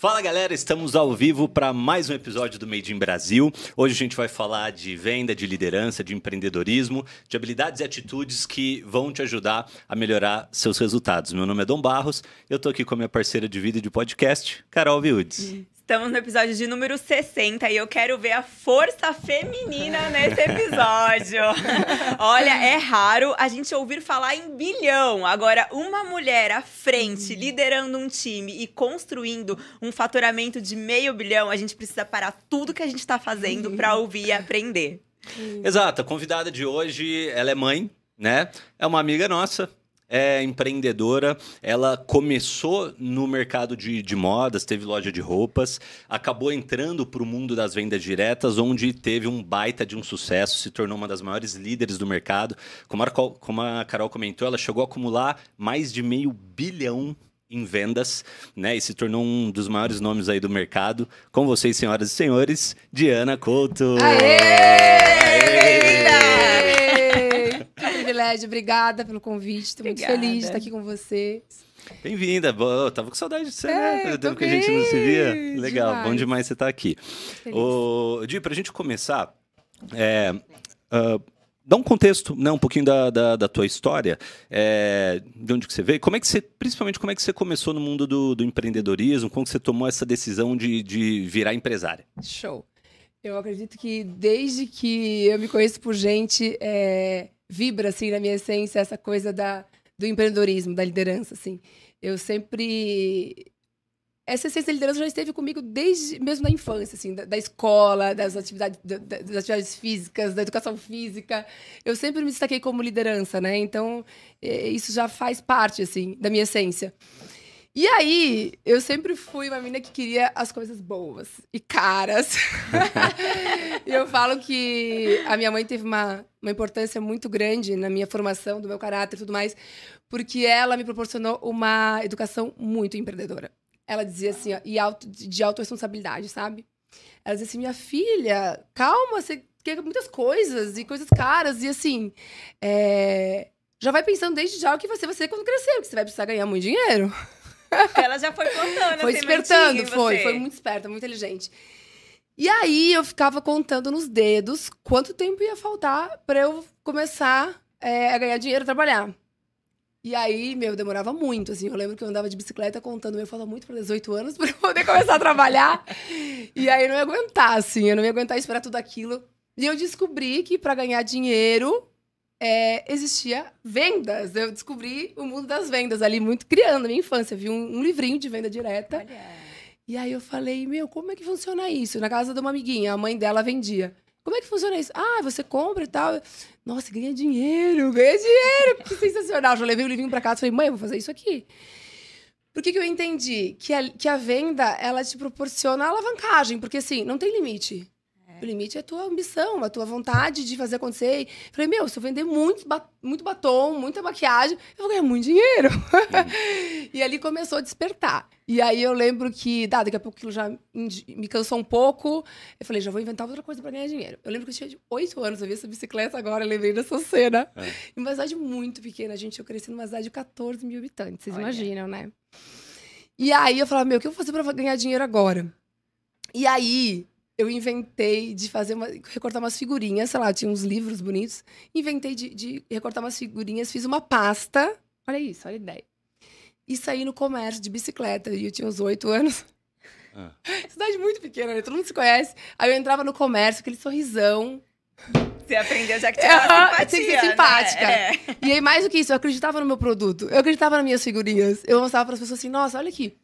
Fala galera, estamos ao vivo para mais um episódio do Made in Brasil. Hoje a gente vai falar de venda, de liderança, de empreendedorismo, de habilidades e atitudes que vão te ajudar a melhorar seus resultados. Meu nome é Dom Barros, eu estou aqui com a minha parceira de vida e de podcast, Carol Viudes. Estamos no episódio de número 60 e eu quero ver a força feminina nesse episódio. Olha, é raro a gente ouvir falar em bilhão. Agora, uma mulher à frente, liderando um time e construindo um faturamento de meio bilhão, a gente precisa parar tudo que a gente está fazendo para ouvir e aprender. Exato, a convidada de hoje, ela é mãe, né? É uma amiga nossa, é empreendedora. Ela começou no mercado de, de modas, teve loja de roupas, acabou entrando para o mundo das vendas diretas, onde teve um baita de um sucesso, se tornou uma das maiores líderes do mercado. Como a, como a Carol comentou, ela chegou a acumular mais de meio bilhão em vendas, né? E se tornou um dos maiores nomes aí do mercado. Com vocês, senhoras e senhores, Diana Couto. Aê! Privilégio, obrigada pelo convite. Estou muito feliz de estar aqui com vocês. Bem-vinda. Eu tava com saudade de você, né? Fazia tempo que a gente não se via. Legal, demais. bom demais você estar aqui. Feliz. Ô, Di, pra gente começar, é, uh, dá um contexto, né, um pouquinho da, da, da tua história, é, de onde que você veio, como é que você, principalmente como é que você começou no mundo do, do empreendedorismo, como que você tomou essa decisão de, de virar empresária? Show. Eu acredito que desde que eu me conheço por gente, é, vibra assim na minha essência essa coisa da, do empreendedorismo, da liderança, assim. Eu sempre essa essência da liderança já esteve comigo desde mesmo na infância, assim, da, da escola, das atividades, da, das atividades físicas, da educação física. Eu sempre me destaquei como liderança, né? Então, é, isso já faz parte, assim, da minha essência. E aí, eu sempre fui uma menina que queria as coisas boas e caras. e eu falo que a minha mãe teve uma, uma importância muito grande na minha formação, do meu caráter e tudo mais, porque ela me proporcionou uma educação muito empreendedora. Ela dizia assim, ó, e auto, de autorresponsabilidade, sabe? Ela dizia assim, minha filha, calma, você quer muitas coisas e coisas caras, e assim, é... já vai pensando desde já o que você vai ser quando crescer, porque você vai precisar ganhar muito dinheiro. Ela já foi plantando, Foi despertando, foi, foi muito esperta, muito inteligente. E aí eu ficava contando nos dedos quanto tempo ia faltar para eu começar é, a ganhar dinheiro, trabalhar. E aí, meu, demorava muito, assim. Eu lembro que eu andava de bicicleta contando, eu falava muito para 18 anos para poder começar a trabalhar. e aí eu não ia aguentar, assim, eu não ia aguentar esperar tudo aquilo. E eu descobri que para ganhar dinheiro é, existia vendas. Eu descobri o mundo das vendas ali, muito criando na minha infância. Vi um, um livrinho de venda direta. Olha. E aí eu falei, meu, como é que funciona isso? Na casa de uma amiguinha, a mãe dela vendia. Como é que funciona isso? Ah, você compra e tal. Nossa, ganha dinheiro, ganha dinheiro. Que sensacional. Já levei o livrinho pra casa e falei, mãe, eu vou fazer isso aqui. Por que, que eu entendi? Que a, que a venda, ela te proporciona alavancagem. Porque, assim, não tem limite. O limite é a tua ambição, a tua vontade de fazer acontecer. E falei, meu, se eu vender muito, muito batom, muita maquiagem, eu vou ganhar muito dinheiro. E ali começou a despertar. E aí eu lembro que, dá, daqui a pouco aquilo já me cansou um pouco. Eu falei, já vou inventar outra coisa para ganhar dinheiro. Eu lembro que eu tinha oito anos, eu vi essa bicicleta agora, eu lembrei dessa cena. É. Em uma cidade muito pequena, gente, eu cresci numa cidade de 14 mil habitantes, vocês Olha. imaginam, né? E aí eu falava, meu, o que eu vou fazer para ganhar dinheiro agora? E aí eu inventei de fazer uma, recortar umas figurinhas, sei lá, tinha uns livros bonitos. Inventei de, de recortar umas figurinhas, fiz uma pasta. Olha isso, olha a ideia. E saí no comércio de bicicleta. E eu tinha uns oito anos. Ah. Cidade muito pequena, né? Todo mundo se conhece. Aí eu entrava no comércio, aquele sorrisão. Você aprendeu já que tinha simpatia, Tem que ser simpática. Né? É. E aí, mais do que isso, eu acreditava no meu produto. Eu acreditava nas minhas figurinhas. Eu mostrava para as pessoas assim, nossa, olha aqui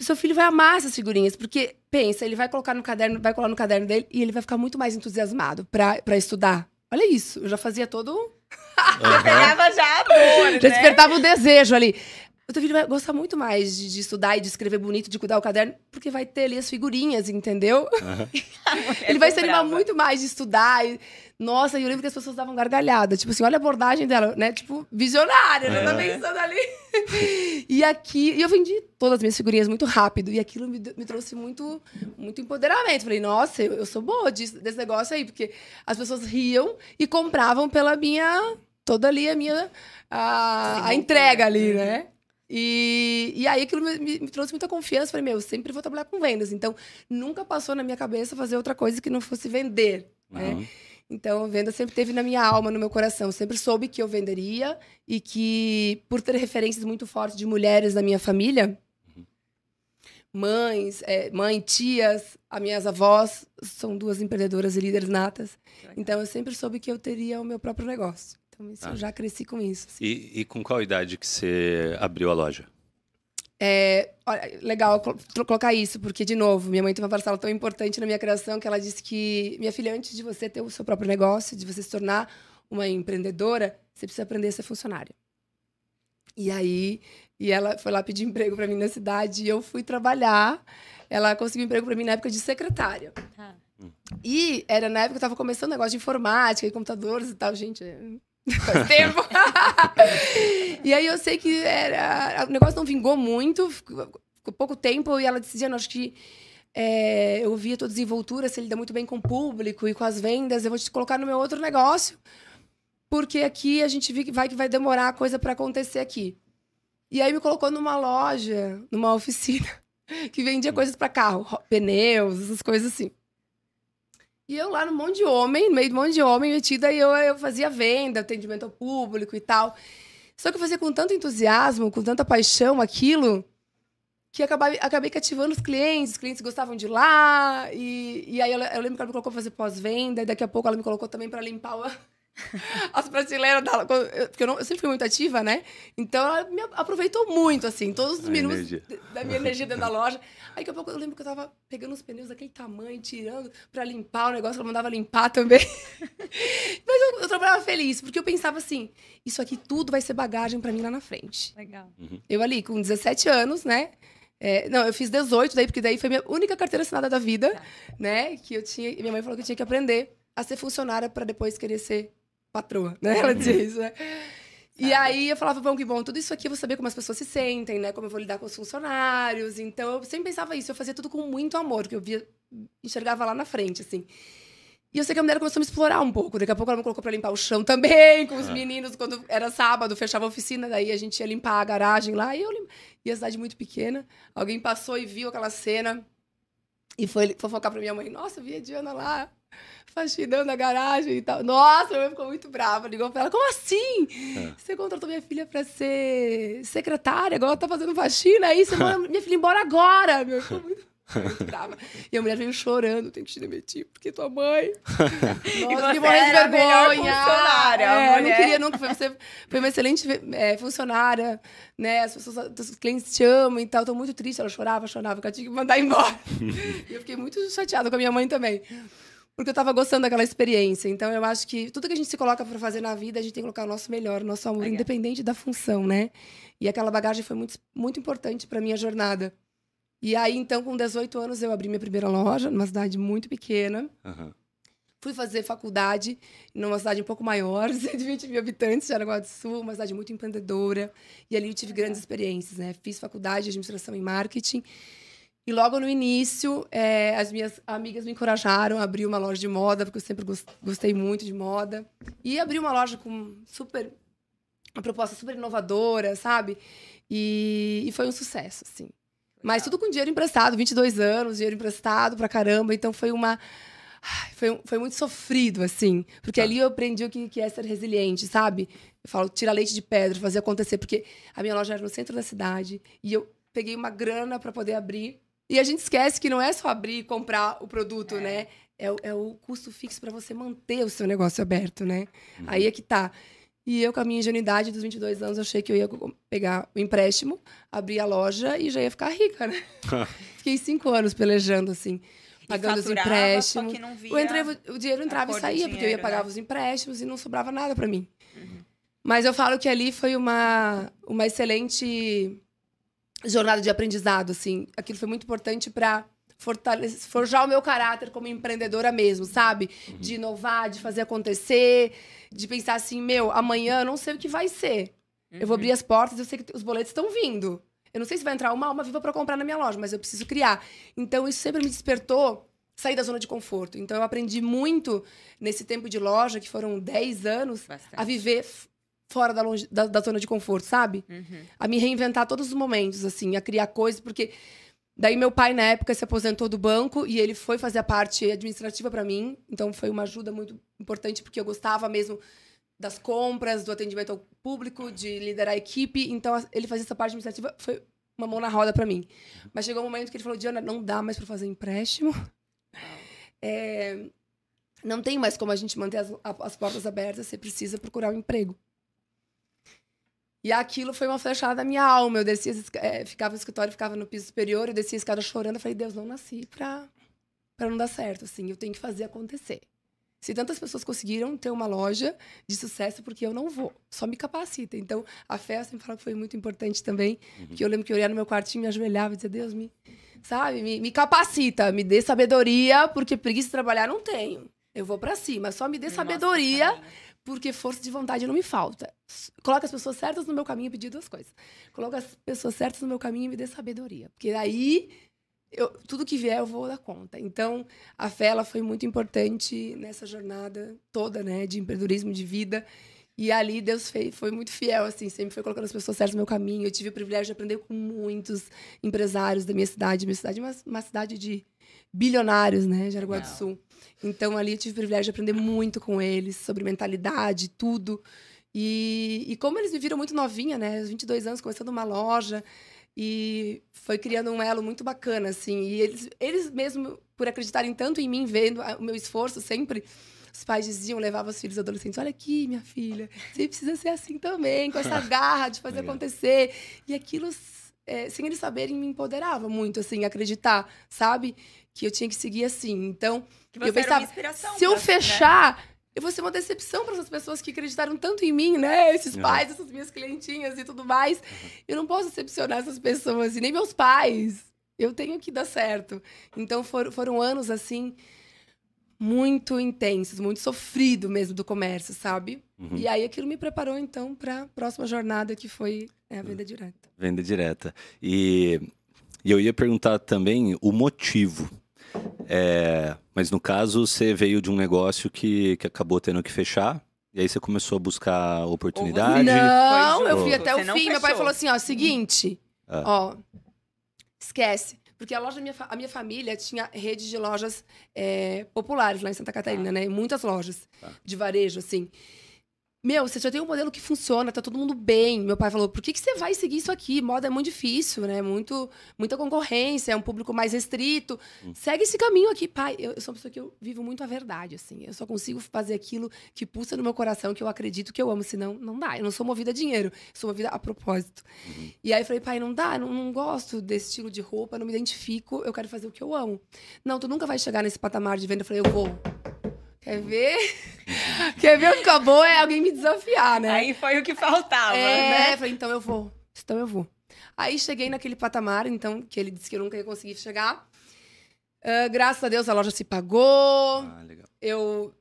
seu filho vai amar essas figurinhas, porque pensa, ele vai colocar no caderno, vai colar no caderno dele e ele vai ficar muito mais entusiasmado para estudar. Olha isso, eu já fazia todo. Uhum. pegava já amor, Já né? despertava o desejo ali. O teu filho vai gostar muito mais de, de, estudar e de escrever bonito, de cuidar o caderno, porque vai ter ali as figurinhas, entendeu? Uhum. ele vai se animar muito mais de estudar. E... Nossa, eu lembro que as pessoas davam gargalhada. Tipo assim, olha a abordagem dela, né? Tipo, visionária, né? Tá pensando ali. e aqui, e eu vendi todas as minhas figurinhas muito rápido. E aquilo me, me trouxe muito, muito empoderamento. Falei, nossa, eu, eu sou boa disso, desse negócio aí, porque as pessoas riam e compravam pela minha. Toda ali a minha. A, a entrega ali, né? E, e aí aquilo me, me, trouxe muita confiança. Falei, meu, eu sempre vou trabalhar com vendas. Então, nunca passou na minha cabeça fazer outra coisa que não fosse vender, uhum. né? Então, a venda sempre teve na minha alma, no meu coração. sempre soube que eu venderia e que, por ter referências muito fortes de mulheres na minha família, uhum. mães, é, mãe, tias, as minhas avós são duas empreendedoras e líderes natas. Então, eu sempre soube que eu teria o meu próprio negócio. Então, isso, ah. eu já cresci com isso. Assim. E, e, com qual idade que você abriu a loja? É, olha, legal colocar isso, porque, de novo, minha mãe tem uma parcela tão importante na minha criação que ela disse que, minha filha, antes de você ter o seu próprio negócio, de você se tornar uma empreendedora, você precisa aprender a ser funcionária. E aí, e ela foi lá pedir emprego para mim na cidade e eu fui trabalhar. Ela conseguiu emprego para mim na época de secretária. Ah. E era na época que eu estava começando um negócio de informática e computadores e tal, gente. Faz tempo. e aí eu sei que era, o negócio não vingou muito, ficou pouco tempo, e ela decidindo, acho que é, eu via toda desenvoltura, se ele dá muito bem com o público e com as vendas, eu vou te colocar no meu outro negócio, porque aqui a gente viu que vai que vai demorar a coisa para acontecer aqui. E aí me colocou numa loja, numa oficina, que vendia coisas para carro, pneus, essas coisas assim. E eu lá no monte de homem, no meio de monte de homem metida, e eu, eu fazia venda, atendimento ao público e tal. Só que eu fazia com tanto entusiasmo, com tanta paixão aquilo, que acabei, acabei cativando os clientes, os clientes gostavam de lá. E, e aí eu, eu lembro que ela me colocou para fazer pós-venda, e daqui a pouco ela me colocou também para limpar o, as prateleiras dela. Porque eu, não, eu, sempre fui muito ativa, né? Então ela me aproveitou muito, assim, todos os a minutos energia. da minha energia dentro da loja. Aí daqui a pouco eu lembro que eu tava pegando os pneus daquele tamanho, tirando pra limpar o negócio, ela mandava limpar também. Mas eu, eu, trabalhava feliz, porque eu pensava assim: isso aqui tudo vai ser bagagem para mim lá na frente. Legal. Uhum. Eu ali, com 17 anos, né? É, não, eu fiz 18 daí, porque daí foi a minha única carteira assinada da vida, tá. né? Que eu tinha. Minha mãe falou que eu tinha que aprender a ser funcionária para depois querer ser patroa, né? Ela dizia isso, né? E aí eu falava, bom, que bom, tudo isso aqui eu vou saber como as pessoas se sentem, né? Como eu vou lidar com os funcionários. Então eu sempre pensava isso, eu fazia tudo com muito amor, que eu via, enxergava lá na frente, assim. E eu sei que a mulher começou a me explorar um pouco. Daqui a pouco ela me colocou pra limpar o chão também, com os ah. meninos. Quando era sábado, fechava a oficina, daí a gente ia limpar a garagem lá. E eu lim... E a cidade muito pequena. Alguém passou e viu aquela cena. E foi fofocar pra minha mãe. Nossa, eu vi a Diana lá faxinando a garagem e tal. Nossa, minha mãe ficou muito brava. Ligou pra ela, como assim? É. Você contratou minha filha pra ser secretária, agora ela tá fazendo faxina, aí você manda minha filha embora agora. Meu, ficou muito... Muito brava. E a mulher veio chorando, tem que te demitir, porque tua mãe. Nossa, que morrer de vergonha. É, não queria nunca. Foi, você foi uma excelente é, funcionária, né? As pessoas, os clientes te amam e tal. Tô muito triste. Ela chorava, chorava, que eu tinha que mandar embora. e eu fiquei muito chateada com a minha mãe também porque eu estava gostando daquela experiência. Então, eu acho que tudo que a gente se coloca para fazer na vida, a gente tem que colocar o nosso melhor, o nosso amor, Legal. independente da função, né? E aquela bagagem foi muito, muito importante para minha jornada. E aí, então, com 18 anos, eu abri minha primeira loja, numa cidade muito pequena. Uhum. Fui fazer faculdade numa cidade um pouco maior, 120 mil habitantes, Jaraguá do Sul, uma cidade muito empreendedora. E ali eu tive grandes experiências, né? Fiz faculdade de administração e marketing. E logo no início, é, as minhas amigas me encorajaram a abrir uma loja de moda, porque eu sempre gostei muito de moda. E abri uma loja com super. Uma proposta super inovadora, sabe? E, e foi um sucesso, assim. Mas tudo com dinheiro emprestado, 22 anos, dinheiro emprestado pra caramba. Então foi uma. Foi, foi muito sofrido, assim. Porque tá. ali eu aprendi o que, que é ser resiliente, sabe? Eu falo, tirar leite de pedra, fazer acontecer. Porque a minha loja era no centro da cidade. E eu peguei uma grana para poder abrir e a gente esquece que não é só abrir e comprar o produto, é. né? É, é, o custo fixo para você manter o seu negócio aberto, né? Uhum. Aí é que tá. E eu, com a minha ingenuidade dos 22 anos, achei que eu ia pegar o empréstimo, abrir a loja e já ia ficar rica, né? Fiquei cinco anos pelejando, assim, pagando os empréstimos. o, entrevo, o, dinheiro entrava e saía, dinheiro, porque eu ia pagar né? os empréstimos e não sobrava nada para mim. Uhum. Mas eu falo que ali foi uma, uma excelente jornada de aprendizado, assim. Aquilo foi muito importante para forjar o meu caráter como empreendedora mesmo, sabe? Uhum. De inovar, de fazer acontecer, de pensar assim, meu, amanhã eu não sei o que vai ser. Eu vou abrir uhum. as portas, eu sei que os boletos estão vindo. Eu não sei se vai entrar uma alma viva para comprar na minha loja, mas eu preciso criar. Então isso sempre me despertou sair da zona de conforto. Então eu aprendi muito nesse tempo de loja, que foram 10 anos, Bastante. a viver fora da, longe, da, da zona de conforto, sabe? Uhum. A me reinventar todos os momentos, assim, a criar coisas, porque daí meu pai, na época, se aposentou do banco e ele foi fazer a parte administrativa para mim, então foi uma ajuda muito importante, porque eu gostava mesmo das compras, do atendimento ao público, de liderar a equipe, então ele fazia essa parte administrativa, foi uma mão na roda para mim. Mas chegou um momento que ele falou, Diana, não dá mais para fazer empréstimo. É, não tem mais como a gente manter as, as portas abertas, você precisa procurar um emprego. E aquilo foi uma flechada da minha alma. Eu descia, é, ficava no escritório, ficava no piso superior, eu descia a escada chorando. Eu falei, Deus, não nasci pra, pra não dar certo, assim. Eu tenho que fazer acontecer. Se tantas pessoas conseguiram ter uma loja de sucesso, porque eu não vou. Só me capacita. Então, a fé, eu sempre falo que foi muito importante também. Uhum. Que eu lembro que eu ia no meu quartinho, me ajoelhava e dizia, Deus, me, sabe, me, me capacita, me dê sabedoria, porque preguiça de trabalhar não tenho. Eu vou para cima. Só me dê Nossa, sabedoria, caramba. Porque força de vontade não me falta. Coloca as pessoas certas no meu caminho e pedir duas coisas. Coloca as pessoas certas no meu caminho e me dê sabedoria. Porque aí, eu, tudo que vier, eu vou dar conta. Então, a fé ela foi muito importante nessa jornada toda, né? De empreendedorismo, de vida. E ali Deus fez, foi muito fiel, assim, sempre foi colocando as pessoas certas no meu caminho. Eu tive o privilégio de aprender com muitos empresários da minha cidade. Minha cidade é uma, uma cidade de bilionários, né? Jaraguá do Sul. Então ali eu tive o privilégio de aprender muito com eles sobre mentalidade, tudo. E, e como eles me viram muito novinha, né? Aos 22 anos, começando uma loja. E foi criando um elo muito bacana, assim. E eles, eles mesmo, por acreditarem tanto em mim, vendo o meu esforço sempre, os pais diziam, levavam os filhos adolescentes, olha aqui, minha filha, você precisa ser assim também, com essa garra de fazer acontecer. E aquilo, é, sem eles saberem, me empoderava muito, assim, acreditar, sabe? Que eu tinha que seguir assim. Então, eu pensava, se eu né? fechar, né? eu vou ser uma decepção para essas pessoas que acreditaram tanto em mim, né? Esses pais, essas minhas clientinhas e tudo mais. Eu não posso decepcionar essas pessoas, e nem meus pais. Eu tenho que dar certo. Então for, foram anos assim muito intensos, muito sofrido mesmo do comércio, sabe? Uhum. E aí aquilo me preparou então para a próxima jornada que foi é, a venda direta. Venda direta. E, e eu ia perguntar também o motivo é, mas no caso, você veio de um negócio que, que acabou tendo que fechar. E aí você começou a buscar oportunidade? Não, eu fui até você o fim. Meu pai falou assim, ó, seguinte, ah. ó, esquece. Porque a loja da minha, a minha família tinha rede de lojas é, populares lá em Santa Catarina, ah. né? Muitas lojas ah. de varejo, assim. Meu, você já tem um modelo que funciona, tá todo mundo bem. Meu pai falou: por que, que você vai seguir isso aqui? Moda é muito difícil, né? Muito, muita concorrência, é um público mais restrito. Hum. Segue esse caminho aqui, pai. Eu, eu, sou uma pessoa que eu vivo muito a verdade, assim. Eu só consigo fazer aquilo que pulsa no meu coração, que eu acredito que eu amo. Senão, não dá. Eu não sou movida a dinheiro, sou movida a propósito. Uhum. E aí eu falei: pai, não dá, não, não gosto desse estilo de roupa, não me identifico, eu quero fazer o que eu amo. Não, tu nunca vai chegar nesse patamar de venda. Eu falei: eu vou. Quer ver? Quer ver ficar boa? É alguém me desafiar, né? Aí foi o que faltava, é, né? Falei, então eu vou. Então eu vou. Aí cheguei naquele patamar, então, que ele disse que eu nunca ia conseguir chegar. Uh, graças a Deus a loja se pagou. Ah, legal. Eu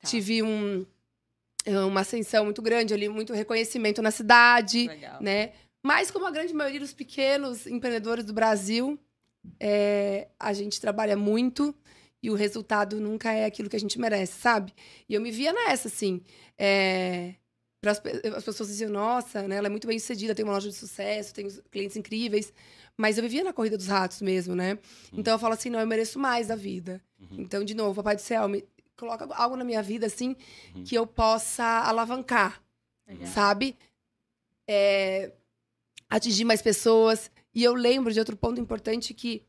tá. tive um, uma ascensão muito grande ali, muito reconhecimento na cidade, legal. né? Mas como a grande maioria dos pequenos empreendedores do Brasil, é, a gente trabalha muito e o resultado nunca é aquilo que a gente merece, sabe? E eu me via nessa, assim. É... As, as pessoas diziam, nossa, né, ela é muito bem sucedida, tem uma loja de sucesso, tem clientes incríveis. Mas eu vivia na corrida dos ratos mesmo, né? Uhum. Então eu falo assim, não, eu mereço mais da vida. Uhum. Então, de novo, Papai do Céu, me coloca algo na minha vida, assim, uhum. que eu possa alavancar, sabe? É... Atingir mais pessoas. E eu lembro de outro ponto importante que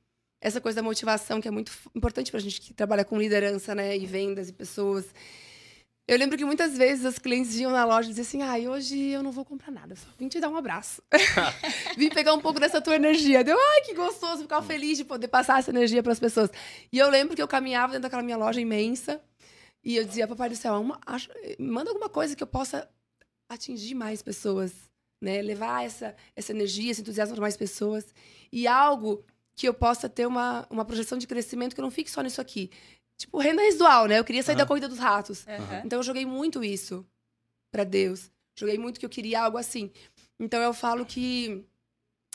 essa coisa da motivação, que é muito importante pra gente que trabalha com liderança, né? E vendas e pessoas. Eu lembro que muitas vezes os clientes iam na loja e diziam assim: ai, ah, hoje eu não vou comprar nada, só vim te dar um abraço. vim pegar um pouco dessa tua energia. Deu, ai, que gostoso, ficar feliz de poder passar essa energia para as pessoas. E eu lembro que eu caminhava dentro daquela minha loja imensa e eu dizia: Papai do céu, uma, acho, manda alguma coisa que eu possa atingir mais pessoas, né? Levar essa, essa energia, esse entusiasmo para mais pessoas. E algo que eu possa ter uma, uma projeção de crescimento que eu não fique só nisso aqui. Tipo, renda residual, né? Eu queria sair uhum. da corrida dos ratos. Uhum. Então eu joguei muito isso para Deus. Joguei muito que eu queria algo assim. Então eu falo que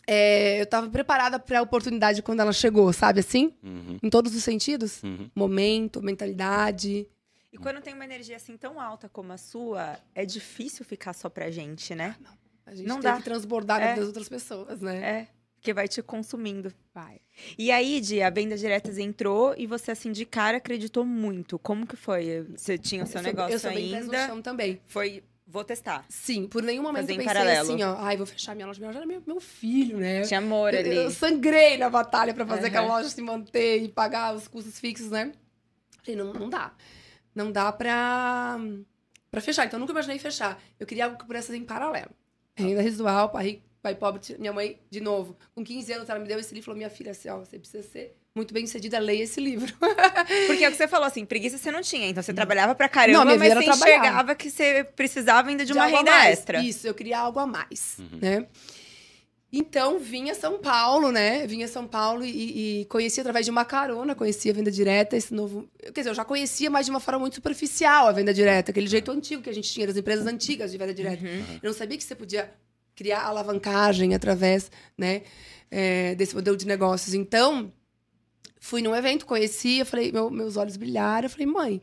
é, eu estava preparada para a oportunidade quando ela chegou, sabe assim? Uhum. Em todos os sentidos. Uhum. Momento, mentalidade. E quando tem uma energia assim tão alta como a sua, é difícil ficar só pra gente, né? Ah, não. A gente não tem dá. que transbordar é. das outras pessoas, né? É. Que vai te consumindo. Vai. E aí, Di, a venda diretas entrou e você, assim, de cara acreditou muito. Como que foi? Você tinha o seu eu negócio sou, eu sou ainda? Chão também. Foi Vou testar. Sim, por nenhum momento Fazer eu pensei paralelo. assim, ó, ai, vou fechar minha loja. Minha loja era meu, meu filho, né? Tinha amor ali. Eu, eu sangrei na batalha para fazer uhum. aquela loja se manter e pagar os custos fixos, né? Falei, não, não dá. Não dá pra, pra fechar. Então, eu nunca imaginei fechar. Eu queria algo que pudesse fazer em paralelo. Renda residual, pai pobre. Minha mãe, de novo, com 15 anos, ela me deu esse livro e falou, minha filha, assim, ó, você precisa ser muito bem sucedida, leia esse livro. Porque é o que você falou, assim, preguiça você não tinha. Então você trabalhava pra caramba, não, mas você trabalhar. enxergava que você precisava ainda de, de uma renda extra. Isso, eu queria algo a mais, uhum. né? Então, vinha São Paulo, né? Vinha São Paulo e, e conhecia através de uma carona, conhecia a venda direta, esse novo. Quer dizer, eu já conhecia, mas de uma forma muito superficial a venda direta, aquele jeito antigo que a gente tinha, das empresas antigas de venda direta. Uhum. Eu não sabia que você podia criar alavancagem através, né, é, desse modelo de negócios. Então, Fui num evento, conheci, eu falei, meu, meus olhos brilharam. Eu falei, mãe,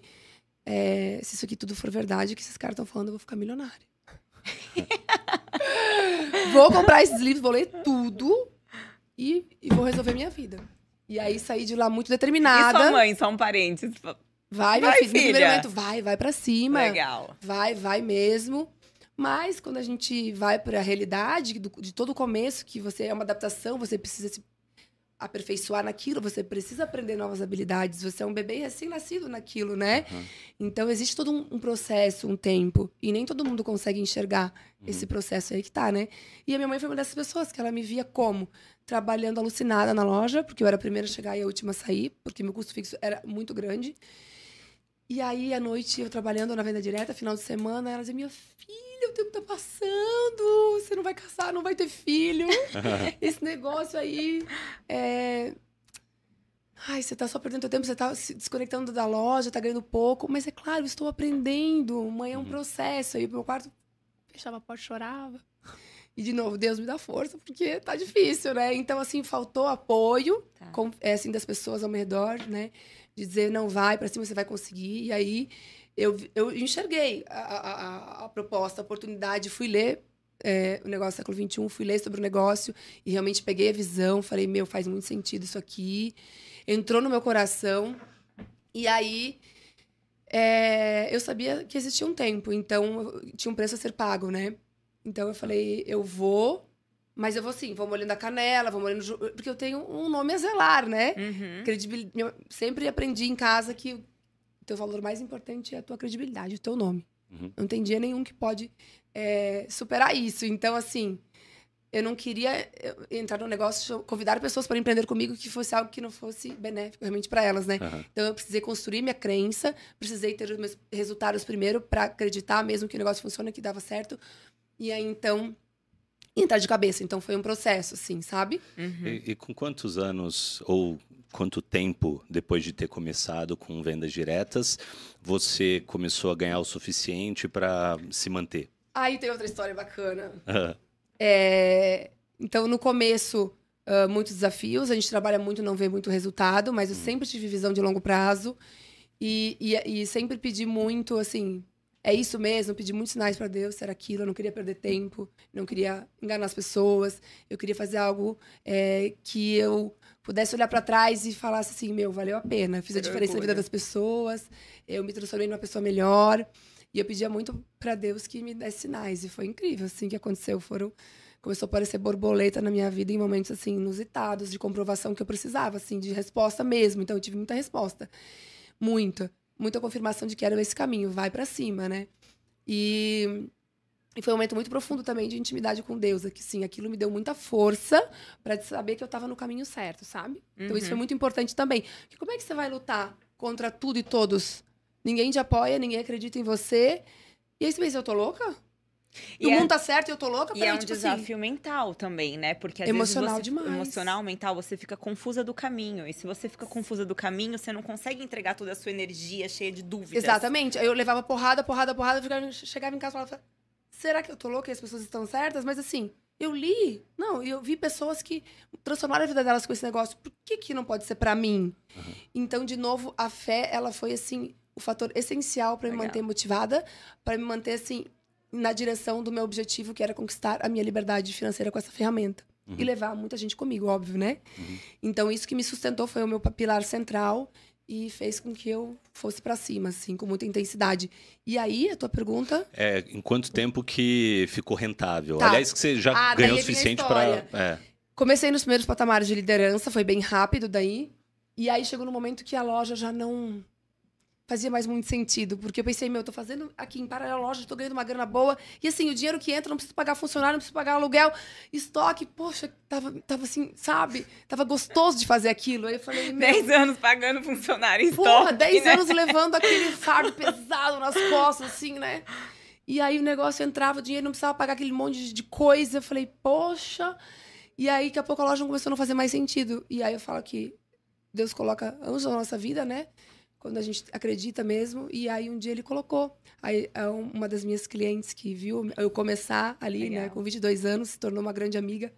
é, se isso aqui tudo for verdade, o que esses caras estão falando, eu vou ficar milionária. vou comprar esses livros, vou ler tudo e, e, vou resolver minha vida. E aí saí de lá muito determinada. E sua mãe, só um parênteses. Vai, minha vai, filha. filha. No primeiro momento, vai, vai pra cima. Legal. Vai, vai mesmo. Mas quando a gente vai para a realidade do, de todo o começo, que você é uma adaptação, você precisa se aperfeiçoar naquilo, você precisa aprender novas habilidades, você é um bebê recém-nascido naquilo, né? Uhum. Então existe todo um, um, processo, um tempo, e nem todo mundo consegue enxergar uhum. esse processo aí que tá, né? E a minha mãe foi uma dessas pessoas que ela me via como trabalhando alucinada na loja, porque eu era a primeira a chegar e a última a sair, porque meu custo fixo era muito grande. E aí, à noite, eu trabalhando na venda direta, final de semana, ela dizia: Minha filha, o tempo tá passando, você não vai casar, não vai ter filho. Esse negócio aí. É... Ai, você tá só perdendo tempo, você tá se desconectando da loja, tá ganhando pouco. Mas é claro, estou aprendendo. Mãe é um uhum. processo. Aí, meu quarto, fechava a porta, chorava. E, de novo, Deus me dá força, porque tá difícil, né? Então, assim, faltou apoio, tá. com, é, assim, das pessoas ao meu redor, né? De dizer, não, vai para cima, você vai conseguir. E aí eu, eu enxerguei a, a, a proposta, a oportunidade, fui ler é, o negócio do século XXI, fui ler sobre o negócio e realmente peguei a visão, falei, meu, faz muito sentido isso aqui. Entrou no meu coração. E aí é, eu sabia que existia um tempo, então tinha um preço a ser pago, né? Então eu falei, eu vou mas eu vou assim, vou molhando a canela, vou molhando. Porque eu tenho um nome a zelar, né? Uhum. Credibil... Sempre aprendi em casa que o teu valor mais importante é a tua credibilidade, o teu nome. Uhum. Não tem dia nenhum que pode é, superar isso. Então, assim, eu não queria entrar no negócio, convidar pessoas para empreender comigo que fosse algo que não fosse benéfico realmente para elas, né? Uhum. Então, eu precisei construir minha crença, precisei ter os meus resultados primeiro para acreditar mesmo que o negócio funciona, que dava certo. E aí, então entrar de cabeça. Então foi um processo, assim, sabe? Uhum. E, e, com quantos anos ou quanto tempo depois de ter começado com vendas diretas você começou a ganhar o suficiente para se manter? Aí tem outra história bacana. Uhum. É, então, no começo, uh, muitos desafios. A gente trabalha muito, não vê muito resultado, mas eu uhum. sempre tive visão de longo prazo. E, e, e sempre pedi muito, assim, é isso mesmo, pedi muitos sinais para Deus, era aquilo, eu não queria perder tempo, não queria enganar as pessoas, eu queria fazer algo é, que eu pudesse olhar para trás e falasse assim, meu, valeu a pena, fiz a diferença na vida das pessoas, eu me transformei numa pessoa melhor, e eu pedia muito para Deus que me desse sinais, e foi incrível, assim, que aconteceu, foram começou a aparecer borboleta na minha vida em momentos assim inusitados de comprovação que eu precisava assim de resposta mesmo então eu tive muita resposta muita muita confirmação de que era esse caminho, vai para cima, né? E, e, foi um momento muito profundo também de intimidade com Deus, que sim, aquilo me deu muita força para saber que eu estava no caminho certo, sabe? Então uhum. isso foi muito importante também. Porque como é que você vai lutar contra tudo e todos? Ninguém te apoia, ninguém acredita em você. E aí você pensa, eu tô louca? E o é, mundo tá certo e eu tô louca E é um tipo assim desafio assim, mental também, né? Porque às emocional vezes você, demais. emocional, mental, você fica confusa do caminho. E se você fica confusa do caminho, você não consegue entregar toda a sua energia cheia de dúvidas. Exatamente. Aí eu levava porrada, porrada, porrada, chegava em casa e falava: será que eu tô louca e as pessoas estão certas? Mas assim, eu li. Não, eu vi pessoas que transformaram a vida delas com esse negócio. Por que, que não pode ser para mim? Uhum. Então, de novo, a fé, ela foi assim o fator essencial para me manter motivada, para me manter assim na direção do meu objetivo, que era conquistar a minha liberdade financeira com essa ferramenta. Uhum. E levar muita gente comigo, óbvio, né? Uhum. Então, isso que me sustentou foi o meu pilar central e fez com que eu fosse para cima, assim, com muita intensidade. E aí, a tua pergunta? É, em quanto tempo que ficou rentável? Tá. Aliás, que você já ah, ganhou o suficiente para. É. Comecei nos primeiros patamares de liderança, foi bem rápido daí. E aí chegou no momento que a loja já não fazia mais muito sentido, porque eu pensei, meu, eu tô fazendo aqui em paralelo a loja, tô ganhando uma grana boa, e assim, o dinheiro que entra, não preciso pagar funcionário, não preciso pagar aluguel, estoque, poxa, tava, tava assim, sabe? Tava gostoso de fazer aquilo. Aí eu falei, meu... Dez anos pagando funcionário em Porra, estoque, dez né? anos levando aquele fardo pesado nas costas, assim, né? E aí o negócio entrava, o dinheiro não precisava pagar aquele monte de coisa. Eu falei, poxa. E aí, daqui a pouco a loja começou a não fazer mais sentido. E aí eu falo que Deus coloca anjos na nossa vida, né? Quando a gente acredita mesmo. E aí um dia ele colocou. Aí uma das minhas clientes que viu eu começar ali, né, Legal. né, com 22 anos, se tornou uma grande amiga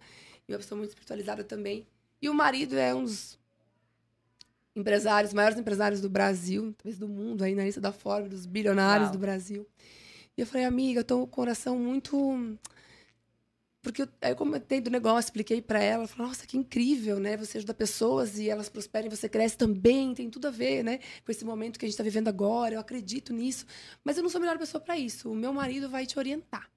e uma pessoa muito espiritualizada também. E o marido é um dos empresários, maiores empresários do Brasil, talvez do mundo, aí na lista da Forbes, dos bilionários Uau. do Brasil. E eu falei, amiga, eu tô com o coração muito porque eu, aí eu comentei do negócio, expliquei para ela, falei, nossa, que incrível, né? Você ajuda pessoas e elas prosperam e você cresce também, tem tudo a ver, né? Com esse momento que a gente está vivendo agora, eu acredito nisso. Mas eu não sou a melhor pessoa para isso. O meu marido vai te orientar.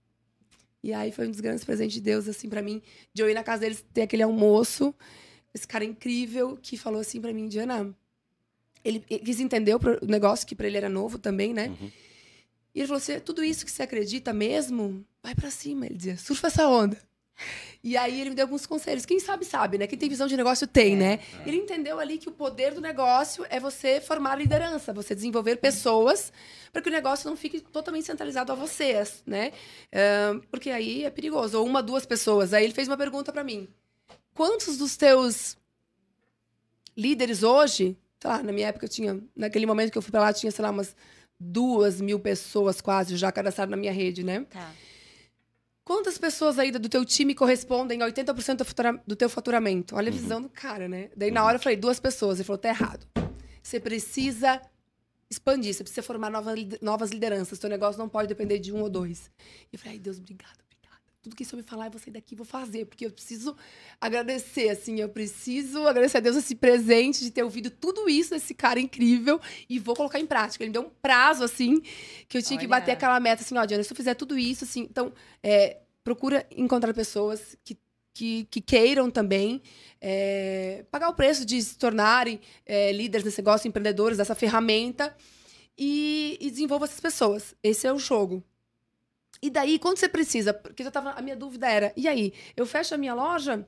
E aí foi um dos grandes presentes de Deus, assim, para mim, de eu ir na casa deles, ter aquele almoço, esse cara incrível que falou assim para mim, Diana, ele, ele quis entender o negócio, que para ele era novo também, né? Uhum. E ele falou assim: tudo isso que você acredita mesmo, vai para cima. Ele dizia: surfa essa onda. E aí ele me deu alguns conselhos. Quem sabe, sabe, né? Quem tem visão de negócio tem, é, né? É. Ele entendeu ali que o poder do negócio é você formar liderança, você desenvolver pessoas para que o negócio não fique totalmente centralizado a você, né? Uh, porque aí é perigoso. Ou uma, duas pessoas. Aí ele fez uma pergunta para mim. Quantos dos teus líderes hoje, sei lá, na minha época eu tinha, naquele momento que eu fui para lá, tinha, sei lá, umas duas mil pessoas quase já cadastradas na minha rede, né? Tá. Quantas pessoas aí do teu time correspondem a 80% do, teu faturamento? Olha a uhum. visão do cara, né? Daí na hora eu falei, duas pessoas. Ele falou, tá errado. Você precisa expandir, você precisa formar novas, novas lideranças. Teu negócio não pode depender de um ou dois. E eu falei, ai Deus, obrigada tudo que isso me falar, eu vou sair daqui vou fazer, porque eu preciso agradecer, assim, eu preciso agradecer a Deus esse presente de ter ouvido tudo isso desse cara incrível e vou colocar em prática. Ele me deu um prazo, assim, que eu tinha Olha. que bater aquela meta, assim, ó, Diana, se eu fizer tudo isso, assim, então, é, procura encontrar pessoas que que, que, queiram também é, pagar o preço de se tornarem é, líderes desse negócio, empreendedores dessa ferramenta e, e desenvolva essas pessoas. Esse é o jogo. E daí, quando você precisa? Porque eu tava, a minha dúvida era: e aí? Eu fecho a minha loja?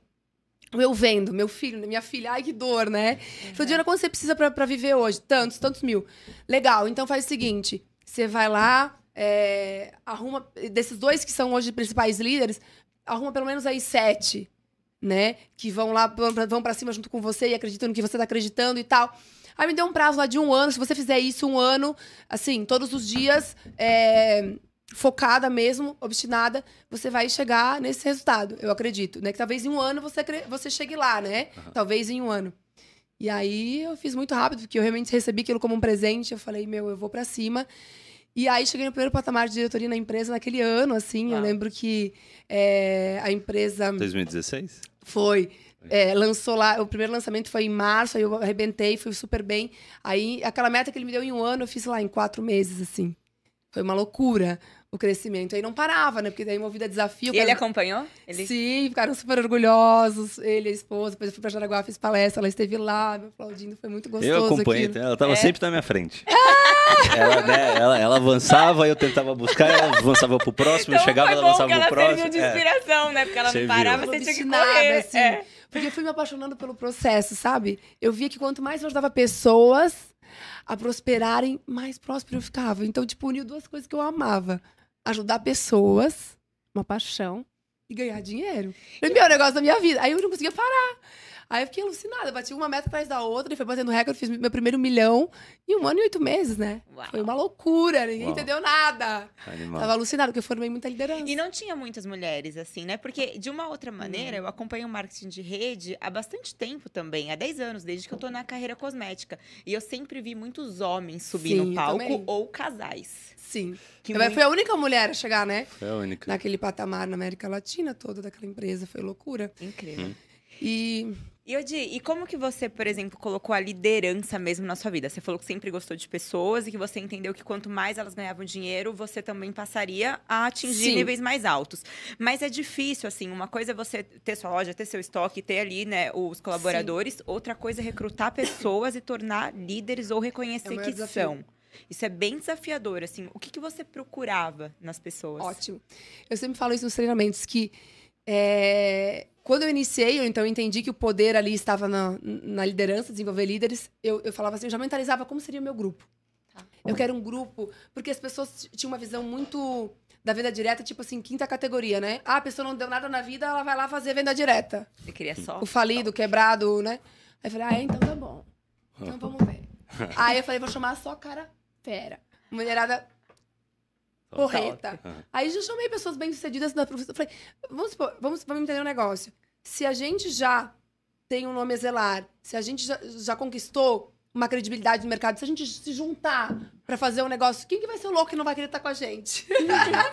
Eu vendo, meu filho, minha filha, ai que dor, né? Uhum. Falei, Diana, quanto você precisa para viver hoje? Tantos, tantos mil. Legal, então faz o seguinte: você vai lá, é, arruma, desses dois que são hoje principais líderes, arruma pelo menos aí sete, né? Que vão lá, vão para cima junto com você e acreditam no que você tá acreditando e tal. Aí me deu um prazo lá de um ano. Se você fizer isso um ano, assim, todos os dias, é, focada mesmo, obstinada, você vai chegar nesse resultado, eu acredito, né? Que talvez em um ano você, você chegue lá, né? Uhum. Talvez em um ano. E aí eu fiz muito rápido, porque eu realmente recebi aquilo como um presente. Eu falei, meu, eu vou para cima. E aí cheguei no primeiro patamar de diretoria na empresa naquele ano, assim. Eu lembro que é, a empresa. 2016? Foi. É, lançou lá, o primeiro lançamento foi em março, aí eu arrebentei, fui super bem. Aí aquela meta que ele me deu em um ano, eu fiz lá em quatro meses, assim. Foi uma loucura o crescimento. Aí não parava, né? Porque daí movida desafio. E ele acompanhou? Ele... Sim, ficaram super orgulhosos. Ele e a esposa. Depois eu fui pra Jaraguá, fiz palestra, ela esteve lá, me aplaudindo. Foi muito gostoso. Eu acompanhei, aquilo. ela tava é. sempre na minha frente. ela, né, ela, ela, avançava, eu tentava buscar, ela avançava pro próximo, então, chegava, ela avançava pro próximo. Ela serviu de é. inspiração, é. né? Porque ela não parava, você tinha que correr. Assim, é. Porque eu fui me apaixonando pelo processo, sabe? Eu via que quanto mais eu ajudava pessoas a prosperarem, mais próspero eu ficava. Então, tipo, uniu duas coisas que eu amava. Ajudar pessoas, uma paixão, e ganhar dinheiro. Foi o meu negócio da minha vida. Aí eu não conseguia parar. Aí eu fiquei alucinada, bati uma meta atrás da outra e foi batendo recorde, fiz meu primeiro milhão em um ano e oito meses, né? Uau. Foi uma loucura, ninguém Uau. entendeu nada. Animal. Tava alucinada, porque eu formei muita liderança. E não tinha muitas mulheres, assim, né? Porque, de uma outra maneira, hum. eu acompanho o marketing de rede há bastante tempo também, há 10 anos, desde que eu tô na carreira cosmética. E eu sempre vi muitos homens subir Sim, no palco ou casais. Sim. Que muito... Foi a única mulher a chegar, né? Foi a única. Naquele patamar na América Latina toda daquela empresa. Foi loucura. Incrível. Hum. E e Odi, e como que você, por exemplo, colocou a liderança mesmo na sua vida? Você falou que sempre gostou de pessoas e que você entendeu que quanto mais elas ganhavam dinheiro, você também passaria a atingir Sim. níveis mais altos. Mas é difícil, assim, uma coisa é você ter sua loja, ter seu estoque, ter ali, né, os colaboradores, Sim. outra coisa é recrutar pessoas e tornar líderes ou reconhecer é que desafio. são. Isso é bem desafiador, assim. O que, que você procurava nas pessoas? Ótimo. Eu sempre falo isso nos treinamentos, que é, quando eu iniciei, eu então entendi que o poder ali estava na, na liderança, desenvolver líderes, eu, eu falava assim, eu já mentalizava como seria o meu grupo. Tá. Eu quero um grupo, porque as pessoas tinham uma visão muito da venda direta, tipo assim, quinta categoria, né? Ah, a pessoa não deu nada na vida, ela vai lá fazer venda direta. Você queria só? O falido, quebrado, né? Aí eu falei, ah, então tá bom. Então vamos ver. Aí eu falei, vou chamar só cara fera. Mulherada porreta. Aí já chamei pessoas bem-sucedidas da profissão. Falei, vamos, supor, vamos, vamos entender um negócio. Se a gente já tem um nome a zelar, se a gente já, já conquistou uma credibilidade no mercado, se a gente se juntar para fazer um negócio, quem que vai ser o louco que não vai querer estar com a gente?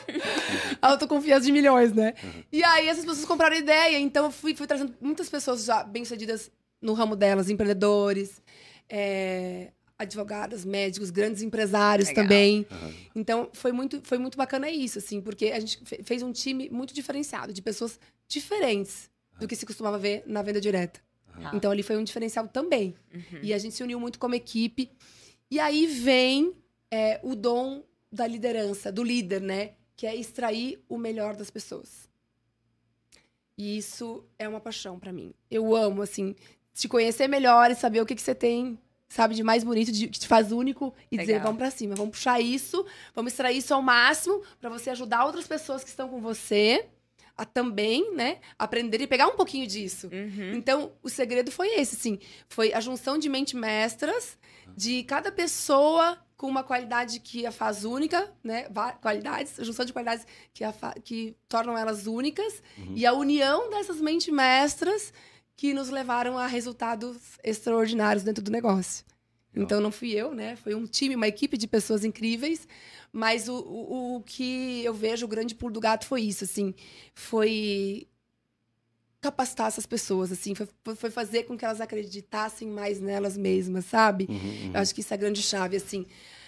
Autoconfiança de milhões, né? Uhum. E aí essas pessoas compraram ideia, então eu fui, fui trazendo muitas pessoas já bem-sucedidas no ramo delas, empreendedores, é, advogadas, médicos, grandes empresários Legal. também. Uhum. Então, foi muito, foi muito bacana isso, assim, porque a gente fez um time muito diferenciado, de pessoas diferentes uhum. do que se costumava ver na venda direta. Uhum. Então, ali foi um diferencial também. Uhum. E a gente se uniu muito como equipe. E aí vem é, o dom da liderança, do líder, né? Que é extrair o melhor das pessoas. E isso é uma paixão para mim. Eu amo, assim, te conhecer melhor e saber o que, que você tem sabe, de mais bonito, de, que te faz único e Legal. dizer, vamos para cima, vamos puxar isso, vamos extrair isso ao máximo para você ajudar outras pessoas que estão com você a também, né, aprender e pegar um pouquinho disso. Uhum. Então, o segredo foi esse, sim, foi a junção de mente mestras, de cada pessoa com uma qualidade que a faz única, né? Qualidades, junção de qualidades que, a que tornam elas únicas, uhum. e a união dessas mentes mestras que nos levaram a resultados extraordinários dentro do negócio. Então não fui eu, né? Foi um time, uma equipe de pessoas incríveis. Mas o, o, o que eu vejo, o grande pulo do gato foi isso, assim. Foi capacitar essas pessoas, assim. Foi, foi fazer com que elas acreditassem mais nelas mesmas, sabe? Uhum, uhum. Eu acho que isso é a grande chave, assim.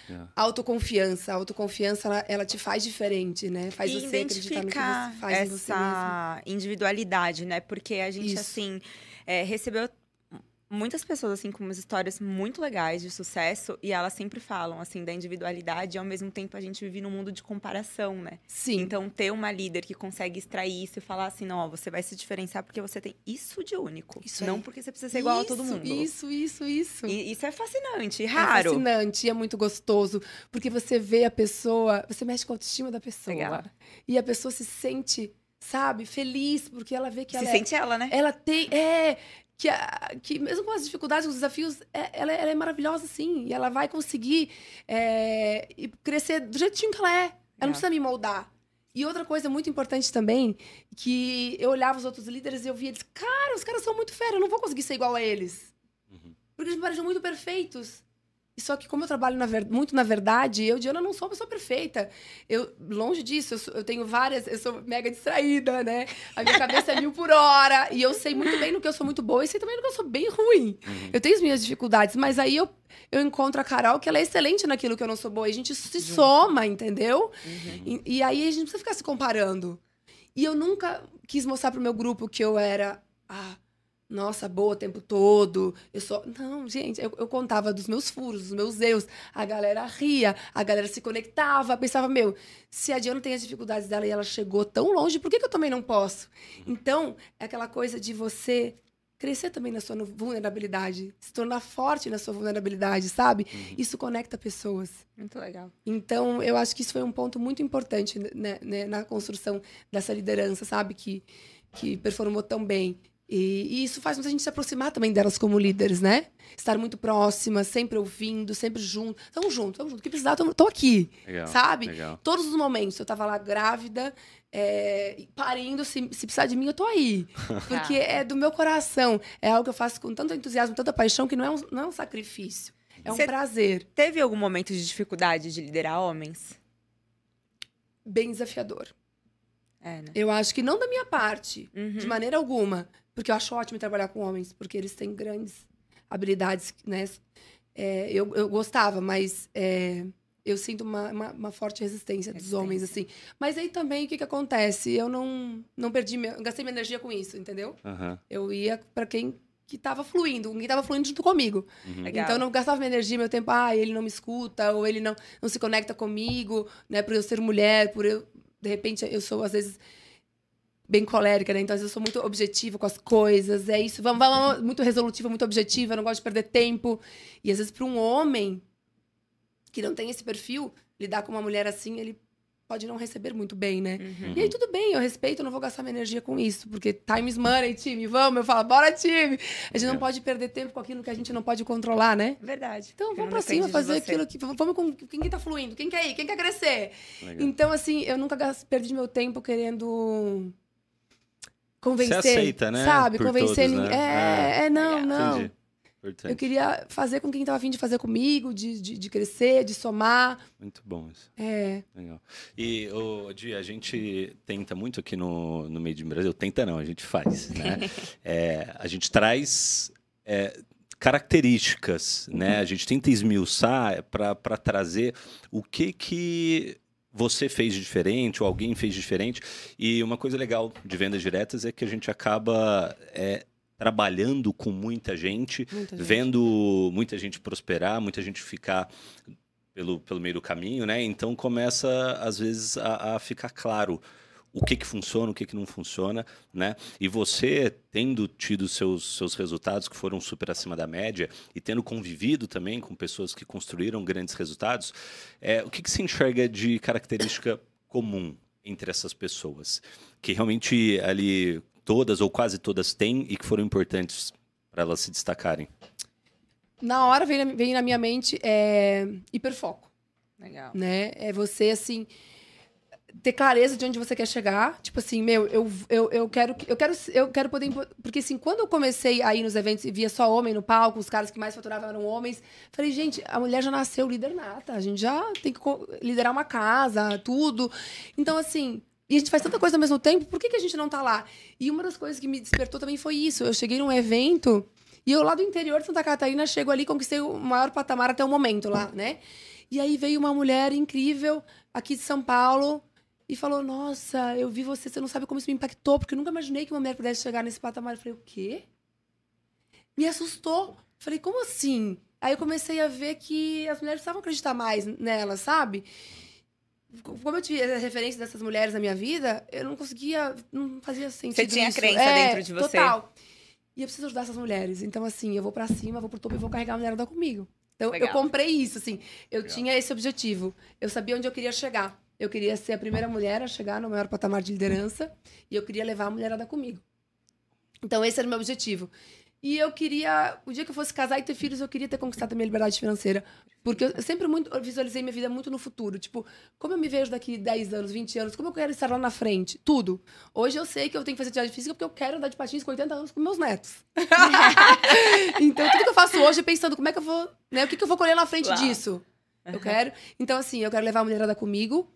Yeah. Autoconfiança. A autoconfiança, ela, ela, te faz diferente, né? Faz e você acreditar no que você faz essa individualidade, né? Porque a gente, Isso. assim, é, recebeu muitas pessoas, assim, com umas histórias muito legais de sucesso e elas sempre falam, assim, da individualidade e ao mesmo tempo a gente vive num mundo de comparação, né? Sim. Então, ter uma líder que consegue extrair isso e falar assim, não, você vai se diferenciar porque você tem isso de único. Isso não porque você precisa ser igual isso, a todo mundo. Isso, isso, isso. E isso é fascinante, é raro. É fascinante e é muito gostoso, porque você vê a pessoa, você mexe com a autoestima da pessoa. Legal. E a pessoa se sente sabe, feliz, porque ela vê que se ela. Se sente é, ela, né? Ela tem. É, que, que mesmo com as dificuldades, com os desafios, é, ela, ela, é maravilhosa, sim. E ela vai conseguir é, crescer do jeitinho que ela é. Ela é. não precisa me moldar. E outra coisa muito importante também, que eu olhava os outros líderes e eu via eles, cara, os caras são muito fera, eu não vou conseguir ser igual a eles. Uhum. Porque eles me pareciam muito perfeitos. Só que como eu trabalho na ver... muito na verdade, eu, Diana, não sou uma pessoa perfeita. Eu, longe disso, eu, sou, eu, tenho várias... Eu sou mega distraída, né? A minha cabeça é mil por hora. E eu sei muito bem no que eu sou muito boa e sei também no que eu sou bem ruim. Uhum. Eu tenho as minhas dificuldades, mas aí eu, eu encontro a Carol, que ela é excelente naquilo que eu não sou boa. E a gente se soma, entendeu? Uhum. E, e aí a gente não precisa ficar se comparando. E eu nunca quis mostrar pro meu grupo que eu era... Ah, nossa, boa o tempo todo. Eu só. Não, gente, eu, eu, contava dos meus furos, dos meus erros. A galera ria, a galera se conectava, pensava, meu, se a Diana tem as dificuldades dela e ela chegou tão longe, por que, que eu também não posso? Então, é aquela coisa de você crescer também na sua vulnerabilidade, se tornar forte na sua vulnerabilidade, sabe? Uhum. Isso conecta pessoas. Muito legal. Então, eu acho que isso foi um ponto muito importante né, né, na construção dessa liderança, sabe? Que, que performou tão bem E, e, isso faz muita gente se aproximar também delas como líderes, né? Estar muito próxima, sempre ouvindo, sempre junto. Tamo junto, tamo junto. O que precisar, tô, tô aqui. Legal, sabe? Legal. Todos os momentos. Eu tava lá grávida, é, parindo, se, se, precisar de mim, eu tô aí. Porque é do meu coração. É algo que eu faço com tanto entusiasmo, tanta paixão, que não é um, não é um sacrifício. É um Cê prazer. Teve algum momento de dificuldade de liderar homens? Bem desafiador. É, né? Eu acho que não da minha parte, uhum. de maneira alguma. Porque eu acho ótimo trabalhar com homens, porque eles têm grandes habilidades, né? É, eu, eu gostava, mas é, eu sinto uma, uma, uma forte resistência, resistência, dos homens, assim. Mas aí também, o que, que acontece? Eu não, não perdi, minha, gastei minha energia com isso, entendeu? Uhum. Eu ia para quem que estava fluindo, quem estava fluindo junto comigo. Uhum. Então, eu não gastava minha energia, meu tempo, ah, ele não me escuta, ou ele não, não se conecta comigo, né? Por eu ser mulher, por eu... De repente, eu sou, às vezes bem colérica, né? Então, às vezes, eu sou muito objetiva com as coisas. É isso, vamos, vamos, muito resolutiva, muito objetiva, não gosto de perder tempo. E às vezes, para um homem que não tem esse perfil, lidar com uma mulher assim, ele pode não receber muito bem, né? Uhum. E aí tudo bem, eu respeito, eu não vou gastar minha energia com isso, porque time is money, time, vamos, eu falo, bora time. A gente é. não pode perder tempo com aquilo que a gente não pode controlar, né? Verdade. Então vamos pra cima fazer aquilo que vamos com quem que tá fluindo, quem quer ir, quem quer crescer. Legal. Então assim, eu nunca perdi meu tempo querendo convencer. Você aceita, né? Sabe? Por convencer todos, né? É, é, é, não, não. Entendi. Eu queria fazer com quem estava afim de fazer comigo, de, de, de, crescer, de somar. Muito bom isso. É. Legal. E, ô, Di, a gente tenta muito aqui no, no Made in Brasil. Tenta não, a gente faz, né? é, a gente traz é, características, né? A gente tenta esmiuçar para trazer o que que você fez diferente ou alguém fez diferente. E uma coisa legal de vendas diretas é que a gente acaba é, trabalhando com muita gente, muita gente, vendo muita gente prosperar, muita gente ficar pelo, pelo meio do caminho, né? Então começa, às vezes, a, a ficar claro o que, que funciona, o que, que não funciona, né? E você, tendo tido seus, seus resultados que foram super acima da média e tendo convivido também com pessoas que construíram grandes resultados, é, o que, que se enxerga de característica comum entre essas pessoas? Que realmente ali todas ou quase todas têm e que foram importantes para elas se destacarem? Na hora vem, vem na minha mente é, hiperfoco. Legal. Né? É você, assim, ter clareza de onde você quer chegar. Tipo assim, meu, eu, eu, eu, quero, eu, quero, eu quero poder. Porque assim, quando eu comecei a ir nos eventos e via só homem no palco, os caras que mais faturavam eram homens, falei, gente, a mulher já nasceu líder nata, a gente já tem que liderar uma casa, tudo. Então, assim. E a gente faz tanta coisa ao mesmo tempo, por que, que a gente não tá lá? E uma das coisas que me despertou também foi isso. Eu cheguei num evento e eu lá do interior de Santa Catarina chego ali, conquistei o maior patamar até o momento lá, né? E aí veio uma mulher incrível aqui de São Paulo, e falou: Nossa, eu vi você, você não sabe como isso me impactou, porque eu nunca imaginei que uma mulher pudesse chegar nesse patamar. Eu falei: O quê? Me assustou. Falei: Como assim? Aí eu comecei a ver que as mulheres precisavam acreditar mais nela, sabe? Como eu tive a referência dessas mulheres na minha vida, eu não conseguia, não fazia sentido. Você tinha isso. crença é, dentro de você. Total. E eu preciso ajudar essas mulheres. Então, assim, eu vou para cima, vou pro topo e vou carregar a mulher andar comigo. Então, Legal. eu comprei isso, assim. Eu Legal. tinha esse objetivo. Eu sabia onde eu queria chegar. Eu queria ser a primeira mulher a chegar no maior patamar de liderança e eu queria levar a mulherada comigo. Então, esse era o meu objetivo. E eu queria, o dia que eu fosse casar e ter filhos, eu queria ter conquistado a minha liberdade financeira. Porque eu sempre muito eu visualizei minha vida muito no futuro. Tipo, como eu me vejo daqui 10 anos, 20 anos, como eu quero estar lá na frente? Tudo. Hoje eu sei que eu tenho que fazer atividade física porque eu quero andar de patins com 80 anos com meus netos. então, tudo que eu faço hoje é pensando como é que eu vou, né? O que, que eu vou colher na frente Uau. disso? Eu quero. Então, assim, eu quero levar a mulherada comigo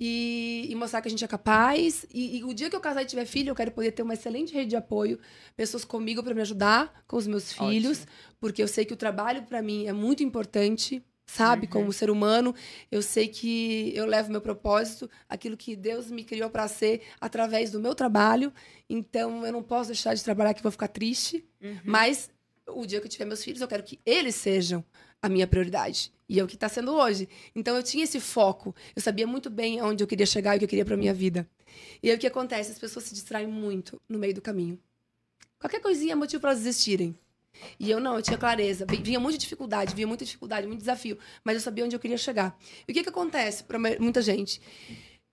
e, e, mostrar que a gente é capaz. E, e, o dia que eu casar e tiver filho, eu quero poder ter uma excelente rede de apoio, pessoas comigo para me ajudar com os meus filhos, Ótimo. porque eu sei que o trabalho para mim é muito importante. Sabe, uhum. como ser humano, eu sei que eu levo meu propósito, aquilo que Deus me criou para ser através do meu trabalho. Então, eu não posso deixar de trabalhar que vou ficar triste. Uhum. Mas o dia que eu tiver meus filhos, eu quero que eles sejam a minha prioridade. E é o que está sendo hoje. Então eu tinha esse foco. Eu sabia muito bem aonde eu queria chegar e o que eu queria para minha vida. E aí o que acontece? As pessoas se distraem muito no meio do caminho. Qualquer coisinha é motivo para elas desistirem. E eu não, eu tinha clareza. Vinha muita dificuldade, vinha muita dificuldade, muito desafio. Mas eu sabia onde eu queria chegar. E o que, que acontece para muita gente?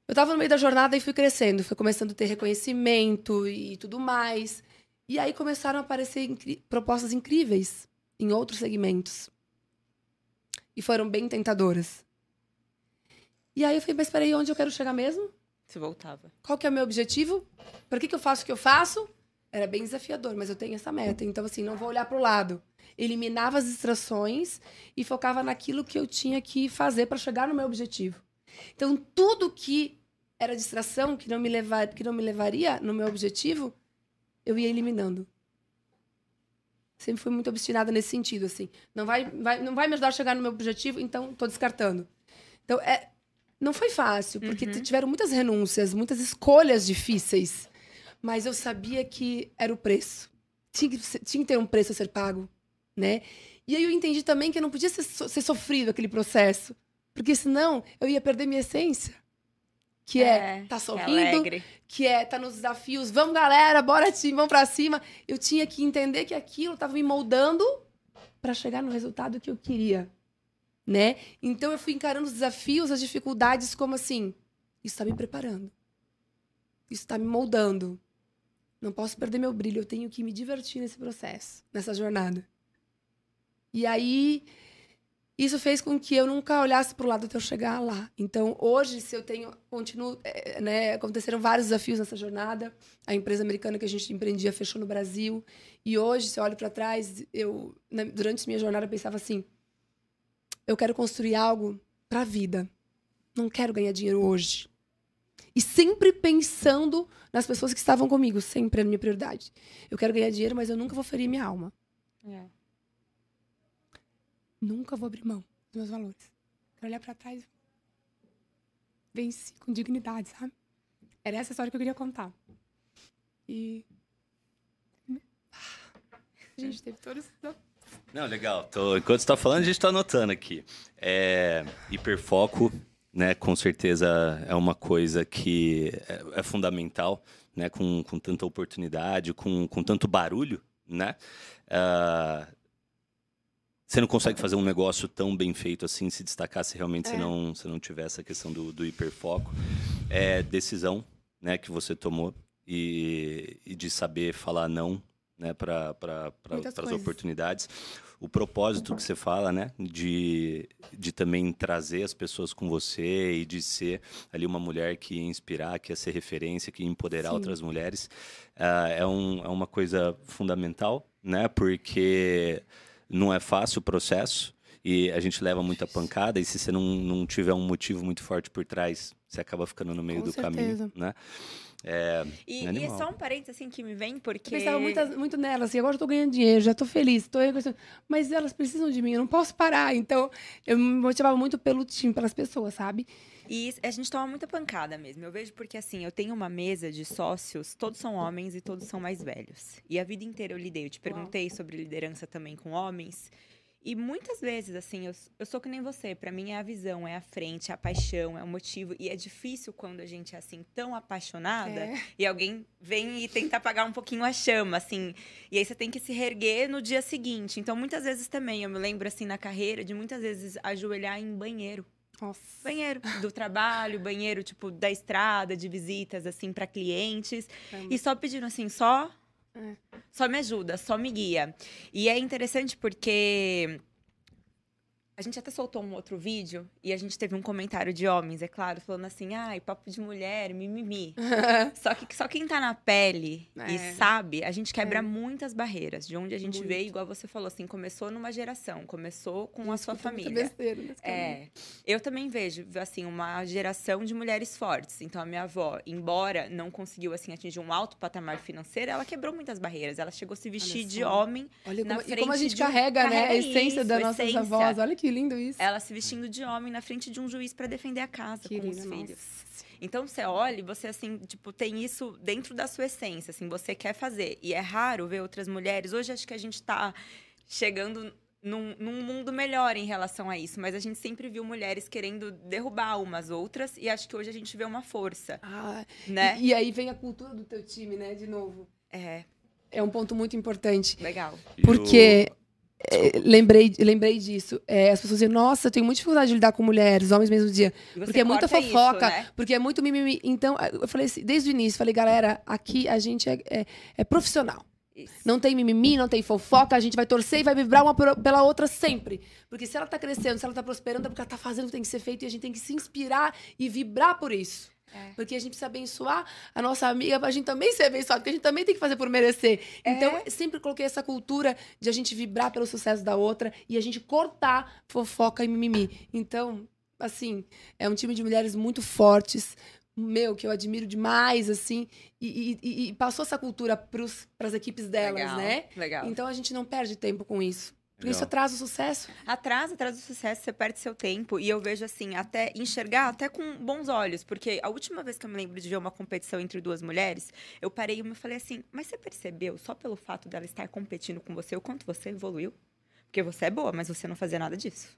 Eu estava no meio da jornada e fui crescendo, fui começando a ter reconhecimento e tudo mais. E aí começaram a aparecer propostas incríveis em outros segmentos. E foram bem tentadoras. E aí eu falei, mas peraí, onde eu quero chegar mesmo? Você voltava. Qual que é o meu objetivo? Para que, que eu faço o que eu faço? Era bem desafiador, mas eu tenho essa meta. Então, assim, não vou olhar para o lado. Eliminava as distrações e focava naquilo que eu tinha que fazer para chegar no meu objetivo. Então, tudo que era distração, que não me, levar, que não me levaria no meu objetivo, eu ia eliminando. Sempre fui muito obstinada nesse sentido, assim. Não vai, vai, não vai me ajudar a chegar no meu objetivo, então estou descartando. Então, é, não foi fácil, porque uhum. tiveram muitas renúncias, muitas escolhas difíceis. Mas eu sabia que era o preço. Tinha que, tinha que ter um preço a ser pago, né? E aí eu entendi também que não podia ser, ser sofrido aquele processo. Porque senão eu ia perder minha essência. Que é, é tá sorrindo, é que é tá nos desafios, vamos galera, bora time, vamos para cima. Eu tinha que entender que aquilo estava me moldando para chegar no resultado que eu queria né? Então eu fui encarando os desafios, as dificuldades como assim, isso está me preparando. Isso está me moldando. Não posso perder meu brilho, eu tenho que me divertir nesse processo, nessa jornada. E aí isso fez com que eu nunca olhasse para o lado até eu chegar lá. Então, hoje, se eu tenho, continuo, é, né, aconteceram vários desafios nessa jornada. A empresa americana que a gente empreendia fechou no Brasil. E hoje, se eu olho para trás, eu, durante minha jornada, eu pensava assim: eu quero construir algo para a vida. Não quero ganhar dinheiro hoje. E sempre pensando nas pessoas que estavam comigo, sempre a minha prioridade. Eu quero ganhar dinheiro, mas eu nunca vou ferir minha alma. É. Nunca vou abrir mão dos meus valores. Quero olhar para trás. Venci com dignidade, sabe? Era essa história que eu queria contar. E. A gente teve todos não, legal. Tô, enquanto você tá falando, a gente está anotando aqui. É, hiperfoco, né? Com certeza é uma coisa que é, é fundamental, né? Com, com tanta oportunidade, com, com tanto barulho, né? Uh, você não consegue fazer um negócio tão bem feito assim, se destacar se realmente é. você, não, você não tiver essa questão do, do hiperfoco. É decisão né, que você tomou e, e de saber falar não né, para pra, as oportunidades. O propósito que você fala, né, de, de também trazer as pessoas com você e de ser ali uma mulher que ia inspirar, que ia ser referência, que ia empoderar Sim. outras mulheres, uh, é, um, é uma coisa fundamental, né, porque não é fácil o processo e a gente leva muita pancada e se você não, não tiver um motivo muito forte por trás, você acaba ficando no meio com do certeza. caminho, né? É, e, e, é só um parênteses assim que me vem, porque. Eu pensava muito, muito nelas, assim, agora eu tô ganhando dinheiro, já tô feliz, tô mas elas precisam de mim, eu não posso parar. Então, eu me motivava muito pelo time, pelas pessoas, sabe? E a gente toma muita pancada mesmo. Eu vejo porque, assim, eu tenho uma mesa de sócios, todos são homens e todos são mais velhos. E a vida inteira eu lidei. Eu te perguntei Uau. sobre liderança também com homens. E muitas vezes, assim, eu, eu sou que nem você. Para mim é a visão, é a frente, é a paixão, é o motivo. E é difícil quando a gente é, assim, tão apaixonada é. e alguém vem e tenta apagar um pouquinho a chama, assim. E aí você tem que se reerguer no dia seguinte. Então, muitas vezes também, eu me lembro, assim, na carreira, de muitas vezes ajoelhar em banheiro. Nossa. Banheiro do trabalho, banheiro, tipo, da estrada, de visitas, assim, para clientes. É. E só pedindo, assim, só. Só me ajuda, só me guia. E é interessante porque a gente até soltou um outro vídeo e a gente teve um comentário de homens, é claro, falando assim: ai, papo de mulher, mimimi. só que só quem tá na pele é. e sabe, a gente quebra é. muitas barreiras. De onde a gente Muito. veio, igual você falou, assim, começou numa geração, começou com a sua família. Besteira é. Eu também vejo, assim, uma geração de mulheres fortes. Então, a minha avó, embora não conseguiu, assim, atingir um alto patamar financeiro, ela quebrou muitas barreiras. Ela chegou a se vestir de homem. Olha como, e como a gente carrega, um... né? Carrega a essência das nossas essência. avós. Olha que que lindo isso. Ela se vestindo de homem na frente de um juiz para defender a casa que com lindo, os filhos. Nossa. Então você olha e você assim, tipo, tem isso dentro da sua essência, assim, você quer fazer. E é raro ver outras mulheres. Hoje acho que a gente está chegando num, num, mundo melhor em relação a isso, mas a gente sempre viu mulheres querendo derrubar umas outras e acho que hoje a gente vê uma força. Ah, né? E, e aí vem a cultura do teu time, né, de novo. É. É um ponto muito importante. Legal. Porque é, lembrei, lembrei disso. É, as pessoas dizem, nossa, eu tenho muita dificuldade de lidar com mulheres, homens mesmo dia. Porque é muita fofoca, isso, né? porque é muito mimimi. Então, eu falei assim, desde o início, falei, galera, aqui a gente é, é, é profissional. Isso. Não tem mimimi, não tem fofoca, a gente vai torcer e vai vibrar uma pela outra sempre. Porque se ela tá crescendo, se ela tá prosperando, é porque ela tá fazendo o que tem que ser feito e a gente tem que se inspirar e vibrar por isso. É. Porque a gente precisa abençoar a nossa amiga pra gente também ser abençoado, porque a gente também tem que fazer por merecer. É. Então, eu sempre coloquei essa cultura de a gente vibrar pelo sucesso da outra e a gente cortar fofoca e mimimi. Então, assim, é um time de mulheres muito fortes, meu, que eu admiro demais, assim, e, e, e passou essa cultura para as equipes delas, legal, né? Legal. Então a gente não perde tempo com isso. Porque isso atrasa o sucesso. Atrasa, atrasa o sucesso, você perde seu tempo. E eu vejo assim, até enxergar até com bons olhos. Porque a última vez que eu me lembro de ver uma competição entre duas mulheres, eu parei e me falei assim, mas você percebeu, só pelo fato dela estar competindo com você, o quanto você evoluiu? Porque você é boa, mas você não fazia nada disso.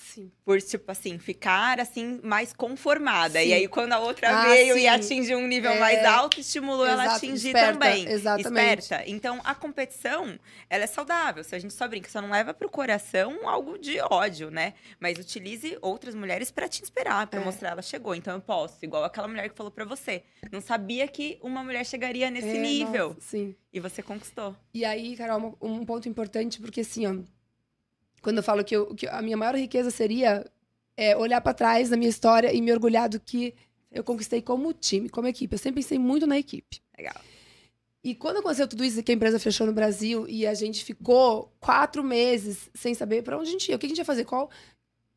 Sim. Por, tipo assim, ficar assim, mais conformada. Sim. E aí, quando a outra ah, veio sim. e atingiu um nível é... mais alto, estimulou Exato, ela a atingir esperta, também. Exatamente. Esperta. Então, a competição, ela é saudável. Se a gente só brinca, só não leva pro coração algo de ódio, né? Mas utilize outras mulheres para te inspirar, para é. mostrar ela chegou. Então, eu posso. Igual aquela mulher que falou para você. Não sabia que uma mulher chegaria nesse é, nível. Nossa, sim. E você conquistou. E aí, Carol, um ponto importante, porque assim, ó quando eu falo que, eu, que a minha maior riqueza seria é, olhar para trás na minha história e me orgulhar do que eu conquistei como time, como equipe. Eu sempre pensei muito na equipe. Legal. E quando aconteceu tudo isso, que a empresa fechou no Brasil e a gente ficou quatro meses sem saber para onde a gente ia, o que a gente ia fazer, qual,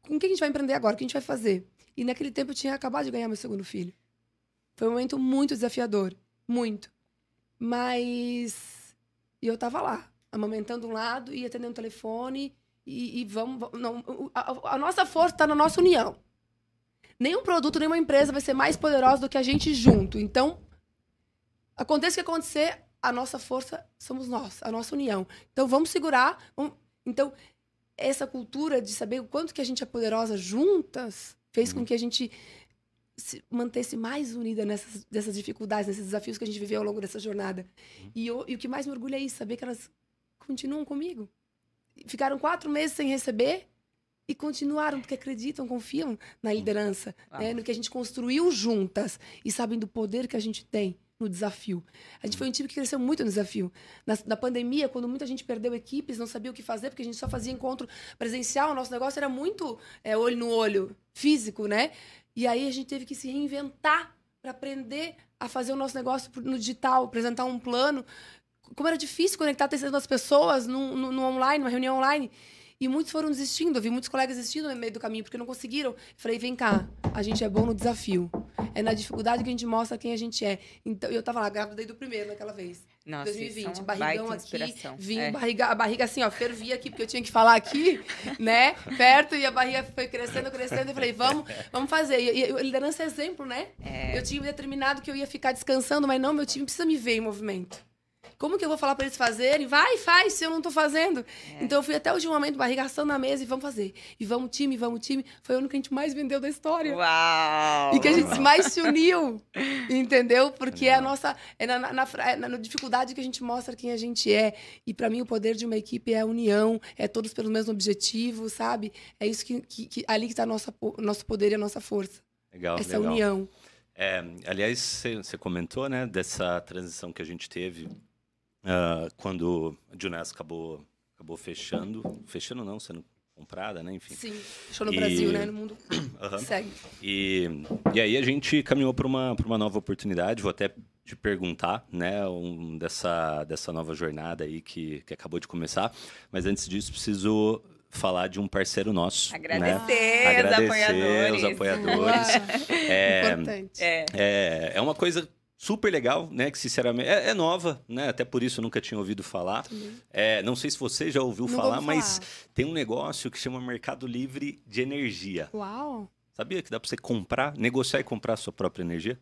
com o que a gente vai empreender agora, o que a gente vai fazer. E naquele tempo eu tinha acabado de ganhar meu segundo filho. Foi um momento muito desafiador, muito. Mas e eu tava lá, amamentando um lado e atendendo o telefone e, e vamos. Não, a, a nossa força está na nossa união. Nenhum produto, nenhuma empresa vai ser mais poderosa do que a gente junto. Então, aconteça o que acontecer, a nossa força somos nós, a nossa união. Então, vamos segurar. Vamos... Então, essa cultura de saber o quanto que a gente é poderosa juntas fez uhum. com que a gente se mantesse mais unida nessas, nessas dificuldades, nesses desafios que a gente viveu ao longo dessa jornada. Uhum. E, eu, e o que mais me orgulha é isso, saber que elas continuam comigo ficaram quatro meses sem receber e continuaram porque acreditam, confiam na liderança, ah. né? no que a gente construiu juntas e sabem do poder que a gente tem no desafio. A gente foi um time que cresceu muito no desafio. Na, na, pandemia, quando muita gente perdeu equipes, não sabia o que fazer, porque a gente só fazia encontro presencial, o nosso negócio era muito é, olho no olho, físico, né? E aí a gente teve que se reinventar para aprender a fazer o nosso negócio no digital, apresentar um plano como era difícil conectar as pessoas no, no, no, online, numa reunião online. E muitos foram desistindo. Eu vi muitos colegas desistindo no meio do caminho porque não conseguiram. Falei, vem cá, a gente é bom no desafio. É na dificuldade que a gente mostra quem a gente é. Então, eu tava lá, grávida desde o primeiro naquela vez. Nossa, 2020, é barrigão aqui, vim, é. barriga, a barriga assim, ó, fervia aqui, porque eu tinha que falar aqui, né, perto, e a barriga foi crescendo, crescendo, e falei, vamos, vamos fazer. E, e liderança é exemplo, né? É. Eu tinha determinado que eu ia ficar descansando, mas não, meu time precisa me ver em movimento. Como que eu vou falar para eles fazerem? Vai, faz, se eu não tô fazendo. É. Então eu fui até o último momento, barrigação na mesa e vamos fazer. E vamos time, vamos time. Foi o ano que a gente mais vendeu da história. Uau! E que a gente mais se uniu. entendeu? Porque é a nossa. É na, na, na, é na, dificuldade que a gente mostra quem a gente é. E para mim o poder de uma equipe é a união, é todos pelo mesmo objetivo, sabe? É isso que, que, que ali que tá o nosso poder e a nossa força. Legal. Essa legal. união. É, aliás, você comentou, né, dessa transição que a gente teve Uh, quando a Juness acabou, acabou fechando, fechando não, sendo comprada, né? Enfim. Sim, fechou no e... Brasil, né? No mundo uhum. segue. E, e aí a gente caminhou para uma, uma nova oportunidade, vou até te perguntar, né, um, dessa, dessa nova jornada aí que, que acabou de começar, mas antes disso preciso falar de um parceiro nosso. Agradecer, né? Agradecer os apoiadores. Os apoiadores. é, Importante. É, é, é uma coisa super legal, né? Que sinceramente é, é, nova, né? Até por isso eu nunca tinha ouvido falar. É, não sei se você já ouviu não falar, mas tem um negócio que chama Mercado Livre de Energia. Uau! Sabia que dá para você comprar, negociar e comprar a sua própria energia?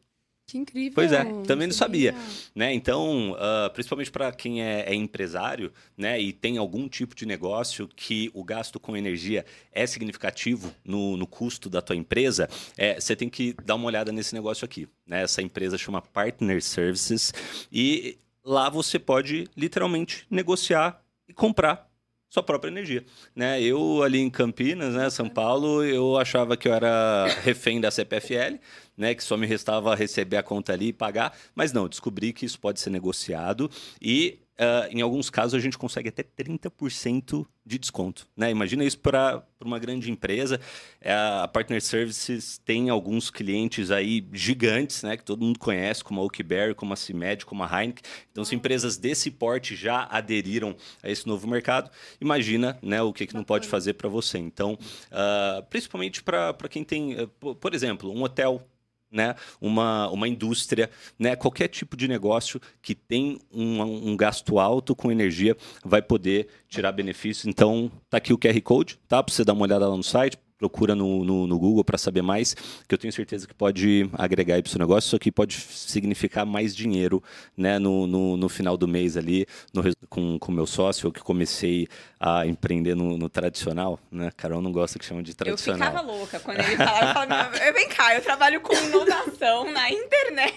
Que incrível. Pois é, também não sabia. Né? Então, uh, principalmente para quem é, é, empresário né, e tem algum tipo de negócio que o gasto com energia é significativo no, no custo da tua empresa, é, você tem que dar uma olhada nesse negócio aqui. Né? Essa empresa chama Partner Services e lá você pode literalmente negociar e comprar sua própria energia, né? Eu ali em Campinas, né, São Paulo, eu achava que eu era refém da CPFL, né, que só me restava receber a conta ali e pagar, mas não, descobri que isso pode ser negociado e uh, em alguns casos, a gente consegue até 30% de desconto. Né? Imagina isso para uma grande empresa. É, a Partner Services tem alguns clientes aí gigantes, né? que todo mundo conhece, como a Oakberry, como a CIMED, como a Heineken. Então, se empresas desse porte já aderiram a esse novo mercado, imagina né, o que, que não pode fazer para você. Então, uh, principalmente para quem tem, uh, por exemplo, um hotel né, uma, uma indústria, né, qualquer tipo de negócio que tem um, um gasto alto com energia vai poder tirar benefícios. Então, tá aqui o QR Code, tá? Para você dar uma olhada lá no site, procura no, no, no Google para saber mais, que eu tenho certeza que pode agregar aí para o seu negócio. Isso aqui pode significar mais dinheiro né, no, no, no final do mês ali, no, com o meu sócio, eu que comecei a empreender no, no, tradicional. Né? Carol não gosta que chama de tradicional. Eu ficava louca quando ele falava, eu falava, vem cá, eu trabalho com inovação na internet.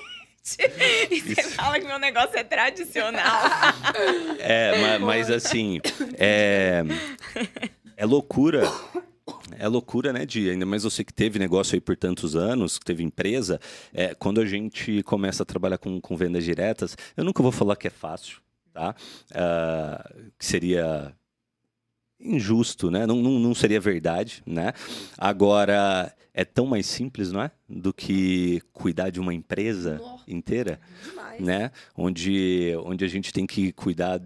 E você Isso. fala que meu negócio é tradicional. É, mas, mas assim, é, é loucura é loucura, né, Dia? Ainda mais você que teve negócio aí por tantos anos, que teve empresa. É, quando a gente começa a trabalhar com, com vendas diretas, eu nunca vou falar que é fácil, tá? Uh, que seria injusto, né? Não, não, não, seria verdade, né? Agora, é tão mais simples, não é? Do que cuidar de uma empresa Nossa, inteira, demais. né? Onde, onde a gente tem que cuidar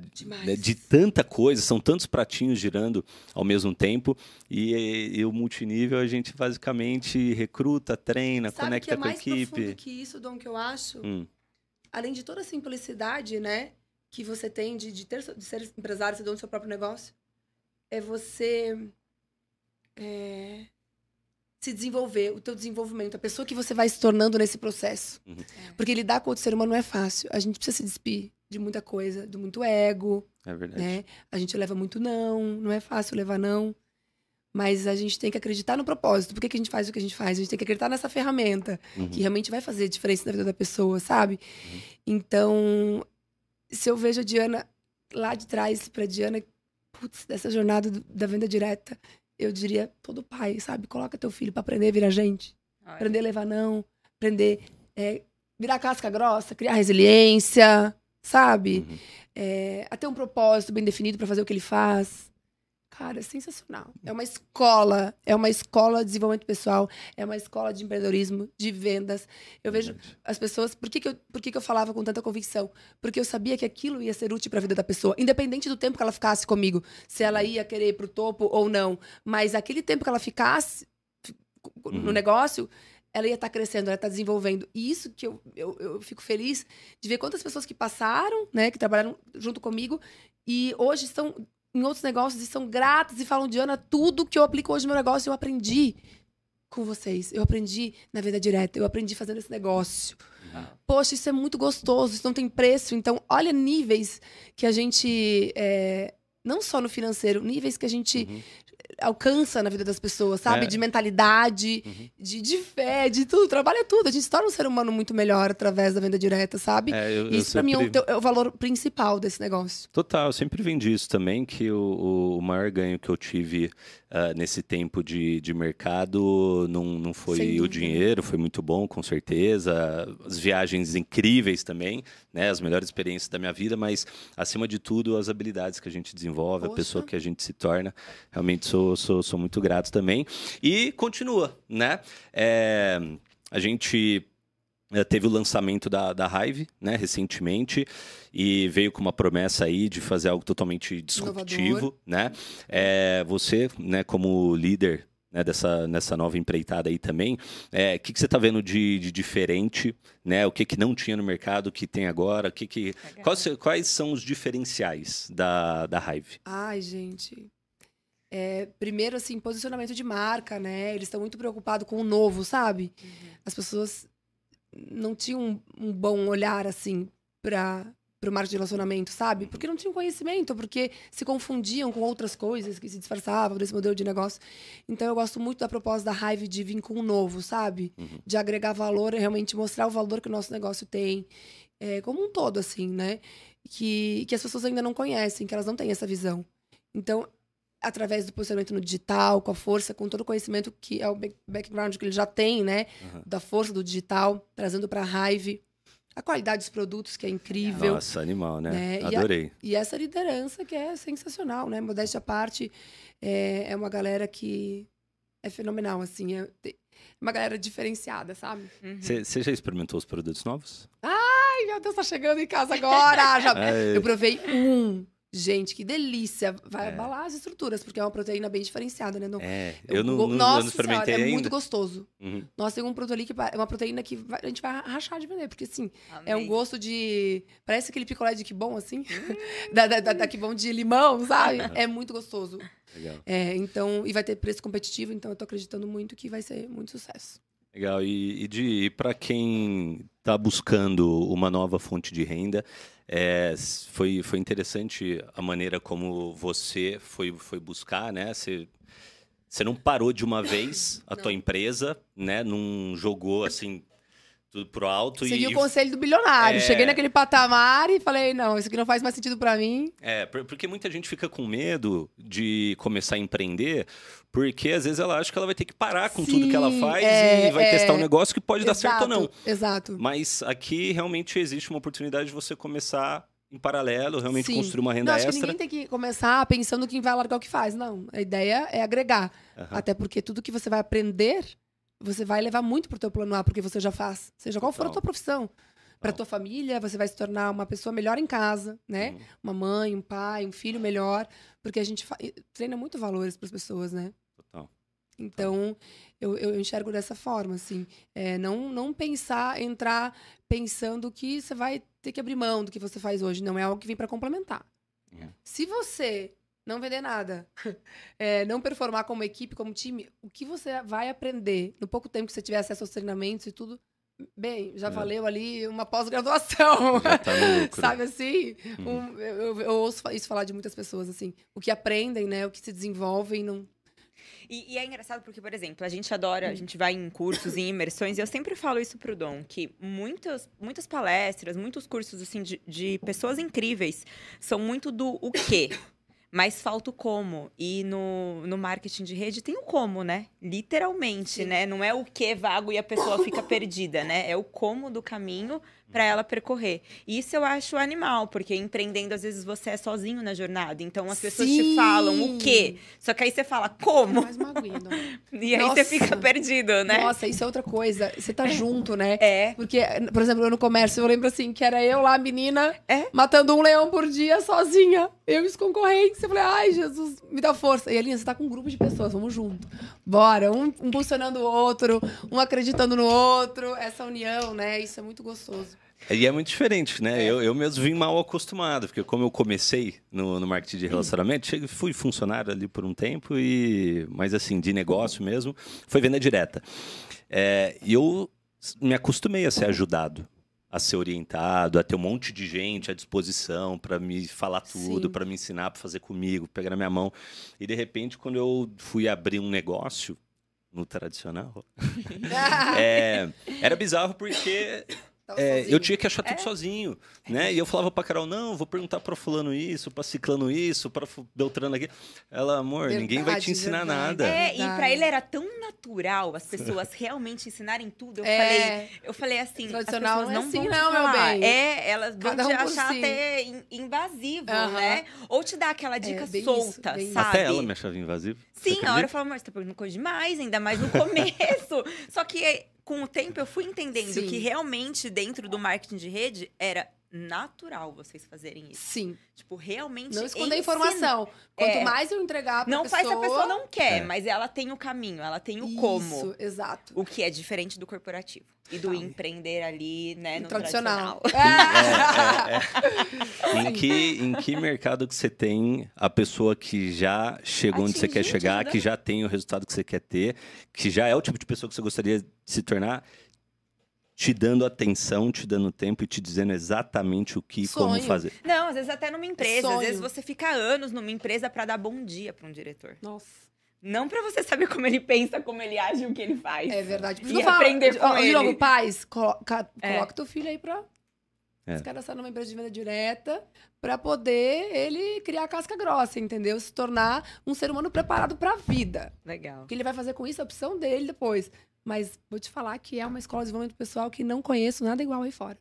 né, de tanta coisa, são tantos pratinhos girando ao mesmo tempo e, e o multinível a gente basicamente recruta, treina, Sabe conecta que é com a equipe. Mais que isso, Dom, que eu acho, hum. além de toda a simplicidade, né? Que você tem de, de, ter, de ser empresário, ser dono do seu próprio negócio é você é, se desenvolver, o teu desenvolvimento, a pessoa que você vai se tornando nesse processo. Uhum. É. Porque lidar com outro ser humano não é fácil. A gente precisa se despir de muita coisa, do muito ego. É verdade. Né? A gente leva muito não, não é fácil levar não. Mas a gente tem que acreditar no propósito. Por que, que a gente faz o que a gente faz? A gente tem que acreditar nessa ferramenta uhum. que realmente vai fazer diferença na vida da pessoa, sabe? Uhum. Então, se eu vejo a Diana lá de trás pra Diana putz, dessa jornada do, da venda direta, eu diria todo pai, sabe? Coloca teu filho para aprender a virar gente. Ai. Aprender a levar não, aprender é, virar casca grossa, criar resiliência, sabe? Uhum. É, a ter um propósito bem definido para fazer o que ele faz. Cara, é sensacional. É uma escola, é uma escola de desenvolvimento pessoal, é uma escola de empreendedorismo, de vendas. Eu vejo as pessoas. Por que, que, eu, por que, que eu falava com tanta convicção? Porque eu sabia que aquilo ia ser útil para a vida da pessoa, independente do tempo que ela ficasse comigo, se ela ia querer ir pro topo ou não. Mas aquele tempo que ela ficasse no uhum. negócio, ela ia estar tá crescendo, ela ia estar tá desenvolvendo. E isso que eu, eu, eu, fico feliz de ver quantas pessoas que passaram, né, que trabalharam junto comigo e hoje estão em outros negócios e são gratas e falam, Diana, tudo que eu aplico hoje no meu negócio eu aprendi com vocês. Eu aprendi na vida direta, eu aprendi fazendo esse negócio. Uhum. Poxa, isso é muito gostoso, isso não tem preço. Então, olha níveis que a gente. É, não só no financeiro, níveis que a gente uhum alcança na vida das pessoas, sabe? É. De mentalidade, uhum. de, de fé, de tudo. Trabalha tudo. A gente se torna um ser humano muito melhor através da venda direta, sabe? É, eu, isso para mim é o, é o, valor principal desse negócio. Total, eu sempre vendi isso também, que o, o maior ganho que eu tive uh, nesse tempo de, de mercado não, não foi o dinheiro, foi muito bom, com certeza. As viagens incríveis também, né? As melhores experiências da minha vida, mas acima de tudo, as habilidades que a gente desenvolve, Poxa. a pessoa que a gente se torna. Realmente sou, sou, sou muito grato também. E continua, né? É, a gente eh, teve o lançamento da, da Hive, né, recentemente, e veio com uma promessa aí de fazer algo totalmente disruptivo, Inovador. né? É, você, né, como líder né, dessa nessa nova empreitada aí também, é, o é, que, que você está vendo de, de, diferente, né? O que, que não tinha no mercado, o que tem agora, o que que quais, quais são os diferenciais da, da Hive? Ai, gente, é, primeiro, assim, posicionamento de marca, né? Eles estão muito preocupados com o novo, sabe? Uhum. As pessoas não tinha um, um bom olhar, assim, para o marketing de relacionamento, sabe? Porque não tinham conhecimento, porque se confundiam com outras coisas que se disfarçavam desse modelo de negócio. Então, eu gosto muito da proposta da Hive de vir com um novo, sabe? Uhum. De agregar valor e realmente mostrar o valor que o nosso negócio tem. É, como um todo, assim, né? Que, que as pessoas ainda não conhecem, que elas não têm essa visão. Então, através do posicionamento no digital, com a força, com todo o conhecimento que é o background que ele já tem, né? Uhum. Da força do digital, trazendo para a Hive a qualidade dos produtos, que é incrível. Nossa, animal, né? né? Adorei. E, a, e, essa liderança que é sensacional, né? Modéstia à parte, é, é uma galera que é fenomenal, assim. É uma galera diferenciada, sabe? Você uhum. já experimentou os produtos novos? Ai, meu Deus, tá chegando em casa agora! já... Eu provei um. Gente, que delícia. Vai é. abalar as estruturas, porque é uma proteína bem diferenciada, né? Não, é, eu, eu não, nossa, não experimentei senhora, ainda. É muito gostoso. Uhum. Nossa, tem um produto ali que é uma proteína que vai, a gente vai rachar de vender, porque assim, Amei. é um gosto de. Parece aquele picolé de que bom, assim. Hum. da, da, da, da que bom de limão, sabe? é muito gostoso. Legal. É, então, e vai ter preço competitivo, então eu tô acreditando muito que vai ser muito sucesso. Legal. E, e de para quem está buscando uma nova fonte de renda, é, foi, foi interessante a maneira como você foi, foi buscar, né? Você, você não parou de uma vez a não. tua empresa, né? Não jogou assim tudo pro alto. Segui e... o conselho do bilionário. É... Cheguei naquele patamar e falei, não, isso aqui não faz mais sentido para mim. É, porque muita gente fica com medo de começar a empreender, porque às vezes ela acha que ela vai ter que parar com Sim, tudo que ela faz é, e vai é... testar um negócio que pode exato, dar certo ou não. Exato. Mas aqui realmente existe uma oportunidade de você começar em paralelo, realmente Sim. construir uma renda não, acho extra. Que ninguém tem que começar pensando que vai largar o que faz. Não, a ideia é agregar. Uhum. Até porque tudo que você vai aprender você vai levar muito pro teu plano A, porque você já faz. Seja qual for a tua profissão. Para tua família, você vai se tornar uma pessoa melhor em casa, né? Uhum. Uma mãe, um pai, um filho melhor, porque a gente treina muito valores para as pessoas, né? Total. Então, eu, eu enxergo dessa forma, assim. É, não, não pensar, entrar pensando que você vai ter que abrir mão do que você faz hoje. Não é algo que vem para complementar. Uhum. Se você não vender nada, é, não performar como equipe, como time, o que você vai aprender no pouco tempo que você tiver acesso aos treinamentos e tudo, bem, já é. valeu ali uma pós-graduação. Tá Sabe assim? Uhum. Um, eu, eu, ouço isso falar de muitas pessoas, assim. O que aprendem, né? O que se desenvolvem, não. E, e, é engraçado porque, por exemplo, a gente adora, a gente vai em cursos, em imersões, e eu sempre falo isso pro Dom, que muitas, muitas palestras, muitos cursos, assim, de, de pessoas incríveis são muito do o quê mas falta o como. E no, no marketing de rede tem o como, né? Literalmente, Sim. né? Não é o que vago e a pessoa fica perdida, né? É o como do caminho para ela percorrer. Isso eu acho animal, porque empreendendo às vezes você é sozinho na jornada. Então as pessoas Sim. te falam o quê? Só que aí você fala como? Mais uma e aí Nossa. você fica perdido, né? Nossa, isso é outra coisa. Você tá junto, né? É. Porque, por exemplo, eu no comércio, eu lembro assim, que era eu lá, menina, é? matando um leão por dia sozinha. Eu e os concorrentes. Eu falei, ai, Jesus, me dá força. E Alinha, você tá com um grupo de pessoas, vamos junto. Bora, um impulsionando o outro, um acreditando no outro. Essa união, né? Isso é muito gostoso. E é muito diferente, né? É. Eu, eu mesmo vim mal acostumado, porque como eu comecei no, no marketing de relacionamento, cheguei, fui funcionário ali por um tempo, e mas assim, de negócio mesmo, foi venda direta. É, e eu me acostumei a ser ajudado, a ser orientado, a ter um monte de gente à disposição para me falar tudo, para me ensinar, para fazer comigo, pegar na minha mão. E de repente, quando eu fui abrir um negócio, no tradicional, é, era bizarro porque é, eu tinha que achar tudo é? sozinho, né? E eu falava pra Carol, não, vou perguntar pra fulano isso, pra ciclano isso, pra Beltrano aqui. Ela, amor, verdade, ninguém vai te ensinar verdade. nada. É, verdade. e pra ele era tão natural as pessoas realmente ensinarem tudo. Eu é. falei, eu falei assim, Tradicional as pessoas não, é assim, não, meu bem. É, elas vão Cada te um achar si. até invasivo, né? Ou te dar aquela é, dica solta, isso, sabe? Até ela me achava invasivo. Sim, a hora eu falava, mas você tá perguntando coisa demais, ainda mais no começo. Só que com o tempo eu fui entendendo Sim. que realmente dentro do marketing de rede era natural vocês fazerem isso. Sim. Tipo, realmente. Não esconder ensina. informação. Quanto é, mais eu entregar pra não pessoa... Não faz se a pessoa não quer, é. mas ela tem o caminho, ela tem o isso, como. exato. O que é diferente do corporativo. E do empreender ali, né, no tradicional. tradicional. É, é, é, em, que, em que mercado que você tem a pessoa que já chegou onde você quer chegar, que já tem o resultado que você quer ter, que já é o tipo de pessoa que você gostaria de se tornar te dando atenção, te dando tempo e te dizendo exatamente o que e como fazer. Não, às vezes até numa empresa, Sonho. às vezes você fica anos numa empresa para dar bom dia para um diretor. Nossa. Não para você saber como ele pensa, como ele age, o que ele faz. É verdade. e aprender com de, ele. De novo, pais, coloca, é. coloca teu filho aí pra é. se cadastrar numa empresa de venda direta para poder ele criar a casca grossa, entendeu? Se tornar um ser humano preparado para a vida. Legal. O que ele vai fazer com isso é a opção dele depois. Mas vou te falar que é uma escola de desenvolvimento pessoal que não conheço nada igual aí fora.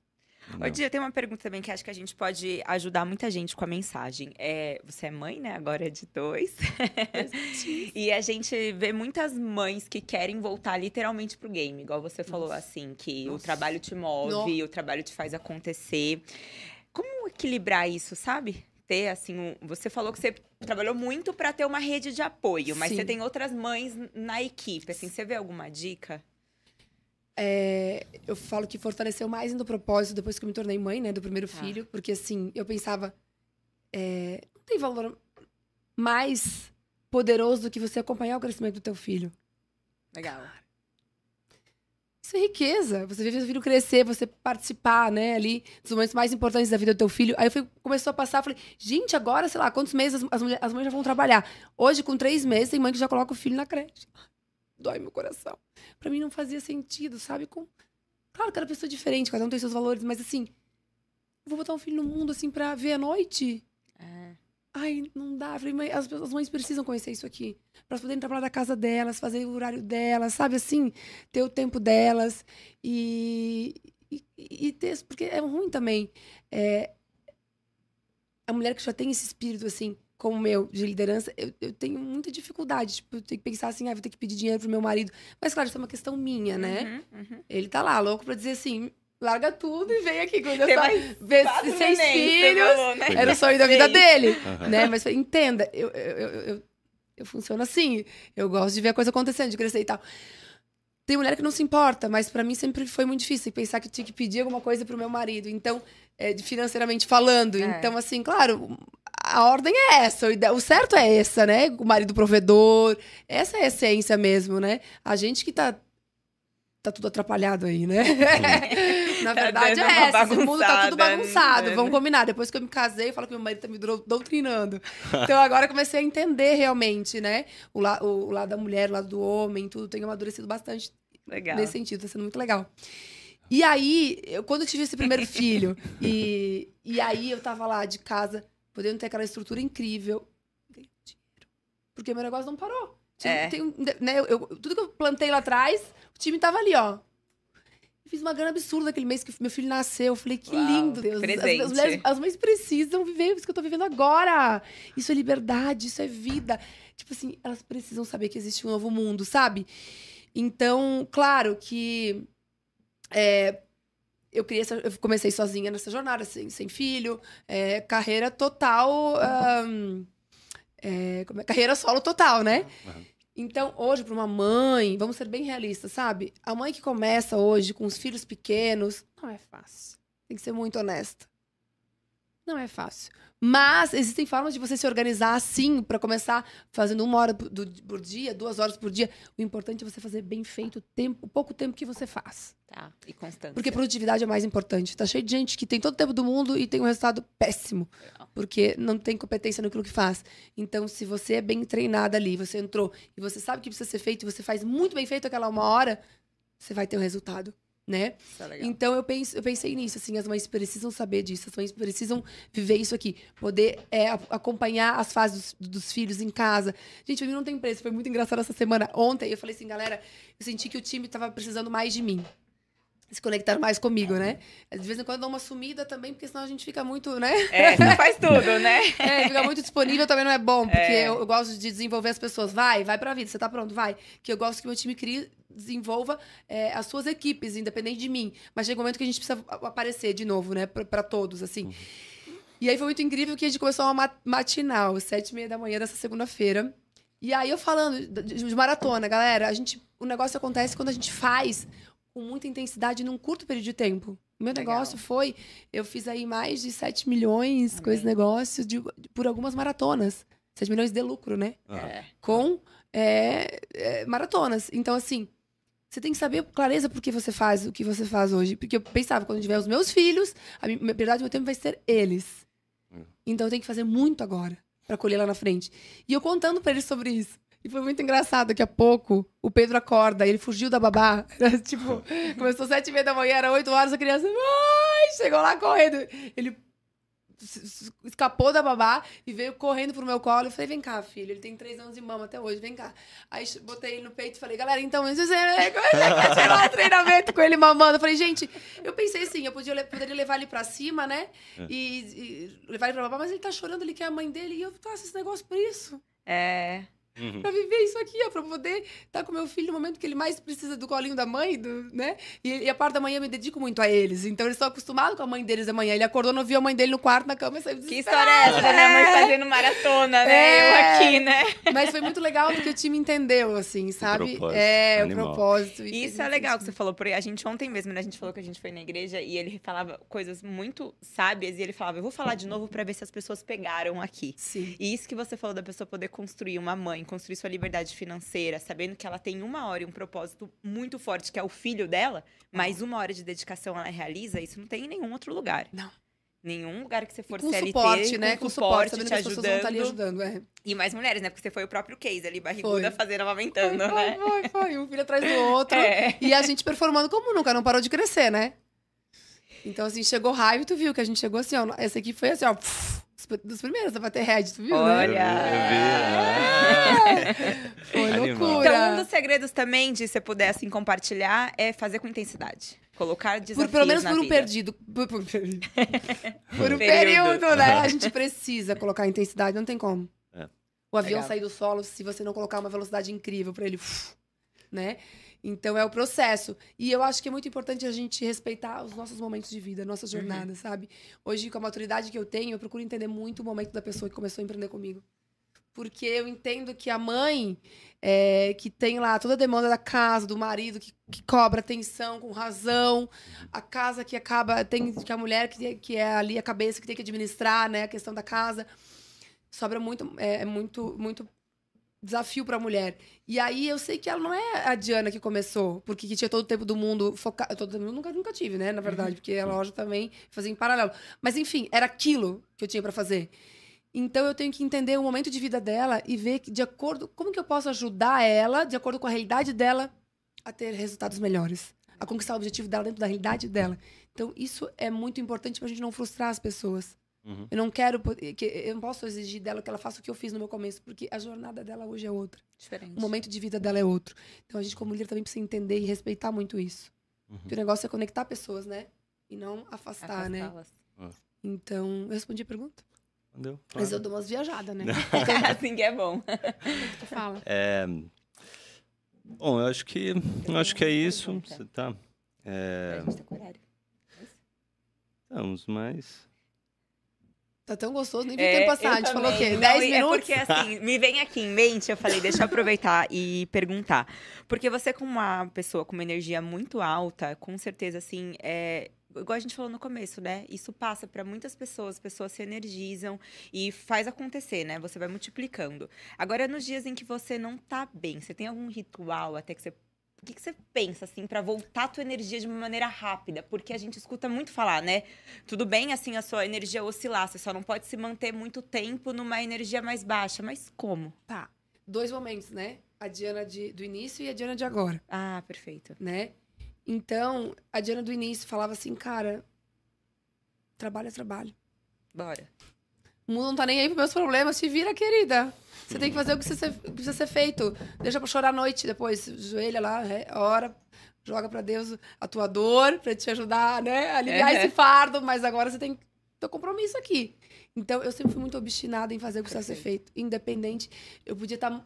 Ô, Dia, tem uma pergunta também que acho que a gente pode ajudar muita gente com a mensagem. É, você é mãe, né? Agora é de dois. e a gente vê muitas mães que querem voltar literalmente pro game, igual você falou, Nossa. assim, que Nossa. o trabalho te move, o trabalho te faz acontecer. Como equilibrar isso, sabe? ter, assim, um... você falou que você trabalhou muito para ter uma rede de apoio, mas Sim. você tem outras mães na equipe, assim, você vê alguma dica? É, eu falo que fortaleceu mais no propósito depois que eu me tornei mãe, né, do primeiro ah. filho, porque assim, eu pensava, é, não tem valor mais poderoso do que você acompanhar o crescimento do teu filho. Legal. Isso é riqueza. Você ver seu filho crescer, você participar, né, ali, dos momentos mais importantes da vida do teu filho. Aí eu fui, começou a passar, falei, gente, agora, sei lá, quantos meses as, as, as mães já vão trabalhar? Hoje, com três meses, tem mãe que já coloca o filho na creche. Dói meu coração. Para mim não fazia sentido, sabe? Com... Claro, cada pessoa diferente, cada um tem seus valores, mas assim, vou botar um filho no mundo, assim, pra ver à noite? É. Ai, não dá. Falei, mãe, as, as mães precisam conhecer isso aqui. Elas poderem trabalhar da casa delas, fazer o horário delas, sabe assim? Ter o tempo delas. E, e, e ter. Porque é ruim também. É, a mulher que já tem esse espírito, assim, como o meu, de liderança, eu, eu tenho muita dificuldade. Tipo, eu tenho que pensar assim, ah, vou ter que pedir dinheiro pro meu marido. Mas, claro, isso é uma questão minha, né? Uhum, uhum. Ele tá lá, louco pra dizer assim, larga tudo e vem aqui cuida só ver seis filhos. Falou, né? Era o sonho da vida dele, uhum. né? Mas entenda, eu, eu, eu, eu, eu funciono assim. Eu gosto de ver a coisa acontecendo, de crescer e tal. Tem mulher que não se importa, mas para mim sempre foi muito difícil pensar que tinha que pedir alguma coisa pro meu marido. Então, é, financeiramente falando. É. Então, assim, claro, a ordem é essa, o certo é essa, né? O marido provedor, essa é a essência mesmo, né? A gente que tá tá tudo atrapalhado aí, né? Na tá verdade é essa. O mundo tá tudo bagunçado. Né? Vamos combinar. Depois que eu me casei, eu falo que meu marido tá me doutrinando. Então agora eu comecei a entender realmente, né? O, la o, lado da mulher, o lado do homem, tudo tem amadurecido bastante legal. nesse sentido. Tá sendo muito legal. E aí, eu, quando eu tive esse primeiro filho, e, e aí eu tava lá de casa, podendo ter aquela estrutura incrível, ganhei dinheiro. Porque meu negócio não parou. é. tem, né, eu, eu, tudo que eu plantei lá atrás, o time tava ali, ó. Eu fiz uma grana absurda naquele mês que meu filho nasceu. Eu falei, que Uau, lindo, Deus. As, as, mulheres, as mães precisam viver isso que eu tô vivendo agora. Isso é liberdade, isso é vida. Tipo assim, elas precisam saber que existe um novo mundo, sabe? Então, claro que é, eu, criei essa, eu comecei sozinha nessa jornada, sem, sem filho, é, carreira total. Um, é, é, carreira solo total, né? Uhum. Então, hoje, para uma mãe, vamos ser bem realistas, sabe? A mãe que começa hoje com os filhos pequenos, não é fácil. Tem que ser muito honesta. Não é fácil. Mas existem formas de você se organizar assim, para começar fazendo uma hora por dia, duas horas por dia. O importante é você fazer bem feito o, tempo, o pouco tempo que você faz. Tá, e constância. Porque produtividade é mais importante. Tá cheio de gente que tem todo o tempo do mundo e tem um resultado péssimo. Porque não tem competência naquilo que faz. Então, se você é bem treinada ali, você entrou e você sabe o que precisa ser feito e você faz muito bem feito aquela uma hora, você vai ter um resultado né? É então eu, penso, eu pensei nisso, assim, as mães precisam saber disso, as mães precisam viver isso aqui, poder é, acompanhar as fases dos, dos, filhos em casa. Gente, pra mim não tem preço, foi muito engraçado essa semana. Ontem eu falei assim, galera, eu senti que o time tava precisando mais de mim. Se conectar mais comigo, né? De vez em quando dá uma sumida também, porque senão a gente fica muito, né? É, não faz tudo, né? É, fica muito disponível também não é bom, porque é. Eu, eu, gosto de desenvolver as pessoas. Vai, vai pra vida, você tá pronto, vai. Que eu gosto que meu time crie desenvolva é, as suas equipes, independente de mim. Mas chega um momento que a gente precisa aparecer de novo, né? para todos, assim. Uhum. E aí foi muito incrível que a gente começou uma matinal, sete e meia da manhã dessa segunda-feira. E aí eu falando de, de, maratona, galera, a gente, o negócio acontece quando a gente faz com muita intensidade num curto período de tempo. O meu Legal. negócio foi, eu fiz aí mais de 7 milhões Amém. com esse negócio de, por algumas maratonas. 7 milhões de lucro, né? É. Com é, é, maratonas. Então, assim, você tem que saber clareza por que você faz o que você faz hoje. Porque eu pensava, quando eu tiver os meus filhos, a minha prioridade do meu tempo vai ser eles. Hum. Então eu tenho que fazer muito agora para colher lá na frente. E eu contando para eles sobre isso. E foi muito engraçado. Daqui a pouco, o Pedro acorda, ele fugiu da babá. Era, tipo, começou sete e meia da manhã, era oito horas, a criança, ai, chegou lá correndo. Ele escapou da babá e veio correndo pro meu colo. Eu falei, vem cá, filho. Ele tem três anos de mama até hoje, vem cá. Aí botei ele no peito e falei, galera, então, comecei a o treinamento com ele mamando. Eu falei, gente, eu pensei assim, eu podia, poderia levar ele pra cima, né? É. E, e, levar ele pra babá, mas ele tá chorando, ele quer a mãe dele. E eu faço esse negócio por isso. É. Uhum. Pra viver isso aqui, ó, pra poder estar tá com meu filho no momento que ele mais precisa do colinho da mãe, do, né? E, e a parte da manhã eu me dedico muito a eles. Então eles estão acostumados com a mãe deles da manhã. Ele acordou, não viu a mãe dele no quarto, na cama e saiu Que história é essa da minha mãe é. fazendo maratona, né? É. Eu aqui, né? Mas foi muito legal porque o time entendeu, assim, sabe? O é, Animal. o propósito. Isso é legal que você falou, porque a gente ontem mesmo, né? A gente falou que a gente foi na igreja e ele falava coisas muito sábias e ele falava, eu vou falar de novo para ver se as pessoas pegaram aqui. Sim. E isso que você falou da pessoa poder construir uma mãe, construir sua liberdade financeira, sabendo que ela tem uma hora e um propósito muito forte, que é o filho dela, mais uma hora de dedicação ela realiza, isso não tem em nenhum outro lugar. Não. Nenhum lugar que você for com CLT, suporte, né? Com, suporte, suporte te ajudando. Ali ajudando é. E mais mulheres, né? Porque você foi o próprio case ali, barriguda, foi. fazendo, amamentando, foi, né? Foi, foi, um filho atrás do outro. É. E a gente performando como nunca, não parou de crescer, né? Então, assim, chegou raiva e tu viu que a gente chegou assim, ó. Esse aqui foi assim, ó. Puf, dos primeiros a bater head, tu viu, Olha. né? Foi loucura. Então, um dos segredos também de você puder, assim, compartilhar é fazer com intensidade. Colocar desafios por, Pelo menos por um vida. perdido. Por, por, por um período, né? A gente precisa colocar intensidade, não tem como. É. O avião Legal. sair do solo se você não colocar uma velocidade incrível para ele, né? Então é o processo. E eu acho que é muito importante a gente respeitar os nossos momentos de vida, nossas uhum. jornadas, uhum. sabe? Hoje, com a maturidade que eu tenho, eu procuro entender muito o momento da pessoa que começou a empreender comigo. Porque eu entendo que a mãe, é, que tem lá toda a demanda da casa, do marido, que, que cobra atenção com razão, a casa que acaba. Tem que a mulher que, que é ali a cabeça que tem que administrar, né? A questão da casa sobra muito é, é muito muito desafio para a mulher. E aí eu sei que ela não é a Diana que começou, porque que tinha todo o tempo do mundo focado. Todo tempo, nunca, nunca tive, né? Na verdade, porque a loja também fazia em paralelo. Mas enfim, era aquilo que eu tinha para fazer. Então eu tenho que entender o momento de vida dela e ver que, de acordo. Como que eu posso ajudar ela, de acordo com a realidade dela, a ter resultados melhores. A conquistar o objetivo dela dentro da realidade dela. Então, isso é muito importante pra gente não frustrar as pessoas. Uhum. Eu não quero. Que, eu não posso exigir dela que ela faça o que eu fiz no meu começo, porque a jornada dela hoje é outra. Diferente. O momento de vida dela é outro. Então a gente, como líder, também precisa entender e respeitar muito isso. Uhum. o negócio é conectar pessoas, né? E não afastar, né? Ah. Então, eu respondi a pergunta? Entendeu? Claro. Mas eu dou umas viajadas, né? assim que é bom. tu fala. É... Bom, eu acho que, eu acho que é isso. Você tá. É... A gente tá com horário. Estamos, mas. Tá tão gostoso, nem vi é, tempo passar. A gente falou o quê? 10 é minutos? É porque, assim, me vem aqui em mente, eu falei, deixa eu aproveitar e perguntar. Porque você, como uma pessoa com uma energia muito alta, com certeza, assim, é, igual a gente falou no começo, né? Isso passa para muitas pessoas, pessoas se energizam e faz acontecer, né? Você vai multiplicando. Agora, nos dias em que você não tá bem, você tem algum ritual até que você o que, que você pensa, assim, para voltar a tua energia de uma maneira rápida? Porque a gente escuta muito falar, né? Tudo bem, assim, a sua energia oscilar, você só não pode se manter muito tempo numa energia mais baixa. Mas como? Tá. Dois momentos, né? A Diana de, do início e a Diana de agora. Ah, perfeito. Né? Então, a Diana do início falava assim, cara, trabalho é trabalho. Bora. O mundo não tá nem aí pros meus problemas, se vira, querida. Você tem que fazer o que precisa ser, precisa ser feito. Deixa pra chorar à noite depois. Joelha lá, ora, joga pra Deus a tua dor, pra te ajudar, né? A aliviar esse fardo, mas agora você tem teu compromisso aqui. Então, eu sempre fui muito obstinada em fazer o que precisa ser feito. Independente. Eu podia estar. Tá...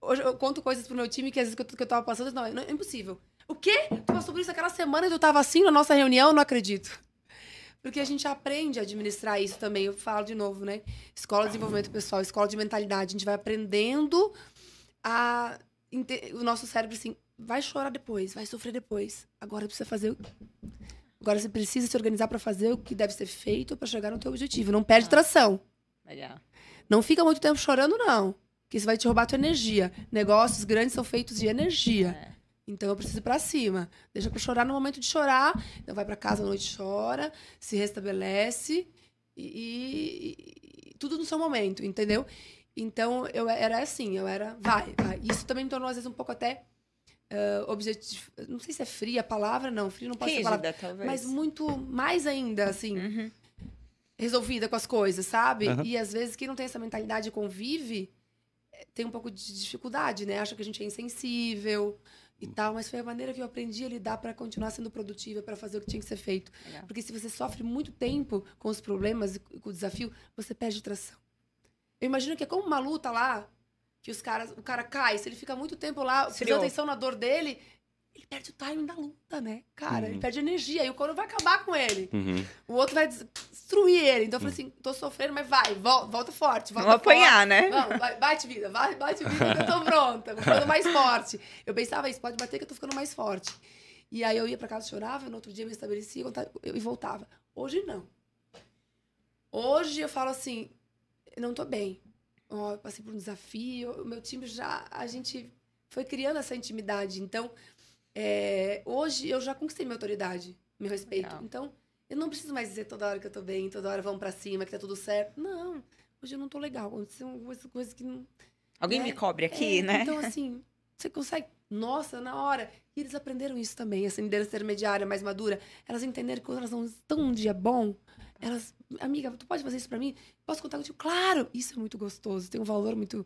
Hoje eu conto coisas pro meu time que às vezes que eu, que eu tava passando, não, é impossível. O quê? Tu passou por isso aquela semana e tu tava assim na nossa reunião? Não acredito. Porque a gente aprende a administrar isso também. Eu falo de novo, né? Escola de desenvolvimento pessoal, escola de mentalidade. A gente vai aprendendo a. O nosso cérebro, assim, vai chorar depois, vai sofrer depois. Agora precisa fazer. Agora você precisa se organizar para fazer o que deve ser feito para chegar no teu objetivo. Não perde ah. tração. Legal. Não fica muito tempo chorando, não. Que isso vai te roubar tua energia. Negócios grandes são feitos de energia. É. Então eu preciso ir pra cima. Deixa pra chorar no momento de chorar. Então vai para casa à noite, chora, se restabelece e, e, e, tudo no seu momento, entendeu? Então eu era assim, eu era vai, vai. Isso também me tornou às vezes um pouco até uh, objetivo. Não sei se é fria a palavra, não. Frio não pode Rígida, ser palavra. Talvez. Mas muito mais ainda, assim. Uhum. resolvida com as coisas, sabe? Uhum. E às vezes quem não tem essa mentalidade convive é, tem um pouco de dificuldade, né? Acha que a gente é insensível e tal, mas foi a maneira que eu aprendi a lidar para continuar sendo produtiva, para fazer o que tinha que ser feito. Legal. Porque se você sofre muito tempo com os problemas e com o desafio, você perde tração. Eu imagino que é como uma luta lá, que os caras, o cara cai, se ele fica muito tempo lá, prestando atenção na dor dele, ele perde o timing da luta, né? Cara, uhum. ele perde energia. E o couro vai acabar com ele. Uhum. O outro vai destruir ele. Então eu falei uhum. assim: tô sofrendo, mas vai, volta, volta forte. Volta Vamos apanhar, né? Vamos, vai, bate vida, vai, bate vida, que eu tô pronta. Vou ficando mais forte. Eu pensava isso, pode bater que eu tô ficando mais forte. E aí eu ia pra casa, chorava, no outro dia eu me estabelecia e voltava. Hoje não. Hoje eu falo assim: não tô bem. Ó, passei por um desafio, o meu time já. A gente foi criando essa intimidade. Então é, hoje eu já conquistei minha autoridade, meu respeito. Legal. Então, eu não preciso mais dizer toda hora que eu tô bem, toda hora vamos para cima, que tá tudo certo. Não, hoje eu não tô legal. Aconteceu algumas coisas que não. Alguém é, me cobre aqui, é, né? Então, assim, você consegue. Nossa, na hora. E eles aprenderam isso também, essa liderança intermediária mais madura. Elas entenderam que quando elas não estão um dia bom, elas, amiga, tu pode fazer isso para mim? Posso contar contigo? Claro! Isso é muito gostoso, tem um valor muito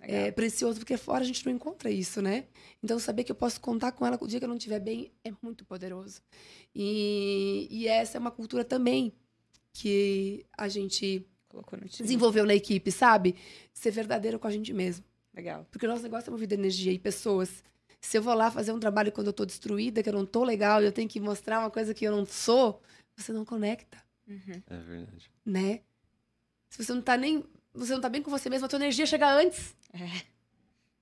é, precioso, porque fora a gente não encontra isso, né? Então, saber que eu posso contar com ela o dia que eu não estiver bem é muito poderoso. E, e essa é uma cultura também que a gente desenvolveu na equipe, sabe? Ser verdadeiro com a gente mesmo. Legal. Porque o nosso negócio é movido energia e pessoas. Se eu vou lá fazer um trabalho quando eu tô destruída, que eu não tô legal, eu tenho que mostrar uma coisa que eu não sou, você não conecta. Uhum. É verdade. Né? Se você não tá nem. Você não tá bem com você mesmo, a tua energia chega antes. É.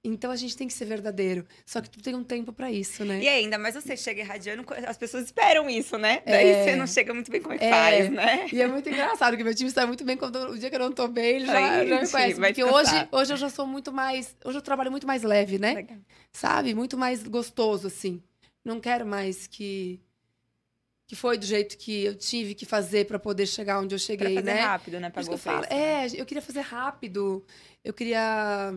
Então a gente tem que ser verdadeiro. Só que tu tem um tempo para isso, né? E ainda mais você chega irradiando, as pessoas esperam isso, né? Daí é... você não chega muito bem como é que é... faz, né? E é muito engraçado que meu time está muito bem quando o dia que eu não tô bem, ele já, Ai, já me conhece. Porque hoje, hoje eu já sou muito mais. Hoje eu trabalho muito mais leve, né? Legal. Sabe? Muito mais gostoso, assim. Não quero mais que que foi do jeito que eu tive que fazer para poder chegar onde eu cheguei, pra fazer né? rápido, né? Pagou eu falo, É, eu queria fazer rápido. Eu queria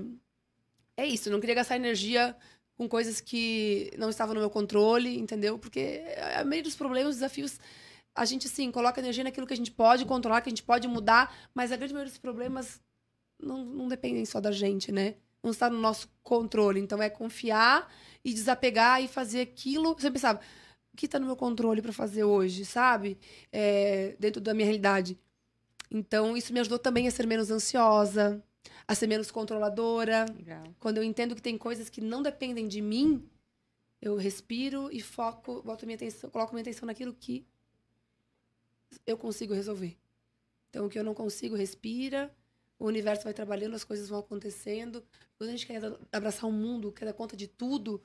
é isso, não queria gastar energia com coisas que não estavam no meu controle, entendeu? Porque a meio dos problemas, desafios, a gente assim coloca energia naquilo que a gente pode controlar, que a gente pode mudar, mas a grande maioria dos problemas não, não dependem só da gente, né? Não está no nosso controle. Então é confiar e desapegar e fazer aquilo. Você pensava, que está no meu controle para fazer hoje, sabe? É, dentro da minha realidade. Então, isso me ajudou também a ser menos ansiosa, a ser menos controladora. Legal. Quando eu entendo que tem coisas que não dependem de mim, eu respiro e foco, boto minha atenção, coloco minha atenção naquilo que eu consigo resolver. Então, o que eu não consigo, respira, o universo vai trabalhando, as coisas vão acontecendo. Quando a gente quer abraçar o mundo, quer dar conta de tudo,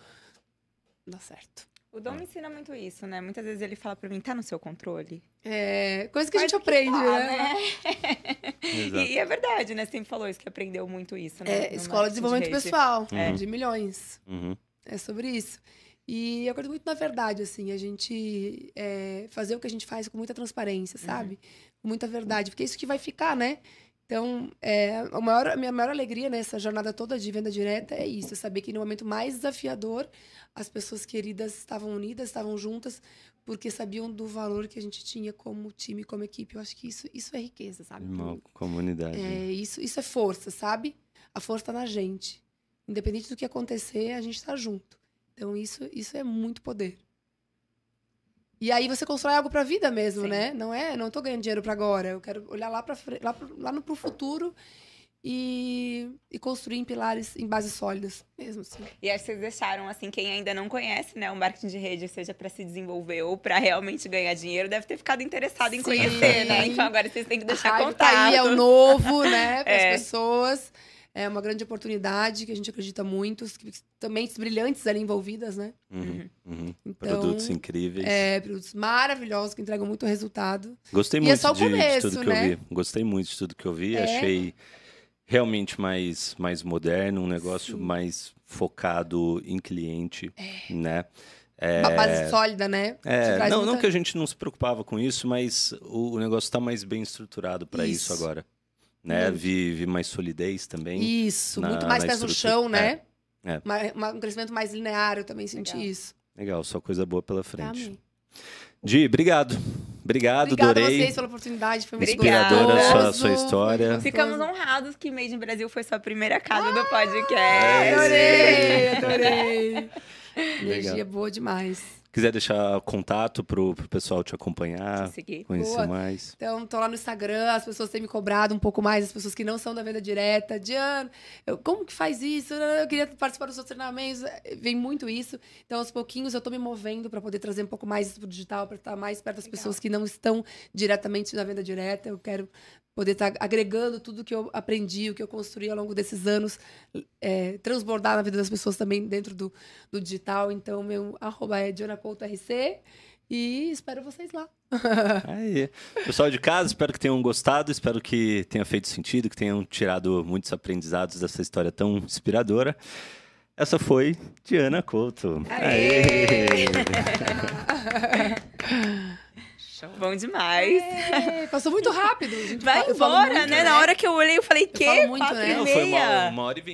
dá certo. O Dom me ensina muito isso, né? Muitas vezes ele fala pra mim, tá no seu controle. É, coisa que a gente aprende, tá, né? né? e, e, é verdade, né? Você sempre falou isso, que aprendeu muito isso, né? É, Escola de Desenvolvimento de Pessoal, uhum. de milhões. Uhum. É sobre isso. E eu acredito muito na verdade, assim, a gente é, fazer o que a gente faz com muita transparência, sabe? Uhum. Com muita verdade, porque é isso que vai ficar, né? Então, é, a, maior, a minha maior alegria nessa jornada toda de venda direta é isso, é saber que no momento mais desafiador, as pessoas queridas estavam unidas, estavam juntas, porque sabiam do valor que a gente tinha como time, como equipe. Eu acho que isso, isso é riqueza, sabe? Uma comunidade. É, isso, isso é força, sabe? A força está na gente. Independente do que acontecer, a gente está junto. Então, isso, isso é muito poder. E aí você constrói algo para a vida mesmo, Sim. né? Não é, não tô ganhando dinheiro para agora. Eu quero olhar lá para lá, pro, lá no pro futuro e, e construir em pilares, em bases sólidas, mesmo assim. E acho que vocês deixaram, assim, quem ainda não conhece, né, o marketing de rede, seja para se desenvolver ou para realmente ganhar dinheiro, deve ter ficado interessado em Sim. conhecer, né? Então agora vocês têm que deixar contato. Tá aí, é o novo, né, para as é. pessoas. É uma grande oportunidade que a gente acredita muito. Também brilhantes ali envolvidas, né? Uhum, uhum. Então, produtos incríveis. É, produtos maravilhosos que entregam muito resultado. Gostei e é muito é de, começo, de, tudo que né? eu vi. Gostei muito de tudo que eu vi. É. Achei realmente mais, mais moderno, um negócio Sim. mais focado em cliente, é. né? É... Uma base sólida, né? É, não, muita... não que a gente não se preocupava com isso, mas o, o negócio está mais bem estruturado para isso. isso agora né? Muito. Vi, vi mais solidez também. Isso, na, muito mais pés no chão, né? É. é. um crescimento mais linear, eu também senti Legal. isso. Legal, só coisa boa pela frente. Amém. Di, obrigado Obrigado, Obrigada adorei. a vocês pela oportunidade, foi muito Inspiradora a sua, sua história. Ficamos honrados que Made in Brasil foi sua primeira casa do É podcast. Adorei, adorei. Energia boa demais. Quiser deixar contato pro, pro pessoal te acompanhar, Seguir. conhecer Boa. mais. Então, tô lá no Instagram, as pessoas têm me cobrado um pouco mais, as pessoas que não são da venda direta. Diana, eu, como que faz isso? Eu queria participar dos seus treinamentos. Vem muito isso. Então, aos pouquinhos, eu tô me movendo para poder trazer um pouco mais isso pro digital, para estar mais perto das Legal. pessoas que não estão diretamente na venda direta. Eu quero poder estar agregando tudo que eu aprendi, o que eu construí ao longo desses anos, é, transbordar na vida das pessoas também dentro do, do digital. Então, meu arroba é Diana Couto RC e espero vocês lá. Aí. Pessoal de casa, espero que tenham gostado, espero que tenha feito sentido, que tenham tirado muitos aprendizados dessa história tão inspiradora. Essa foi Diana Couto. Aê! Bom demais. É, passou muito rápido. a gente Vai eu embora, muito, né? Na hora que eu olhei, eu falei, que? falo muito, Quatro né? Não, foi uma, uma hora e vinte.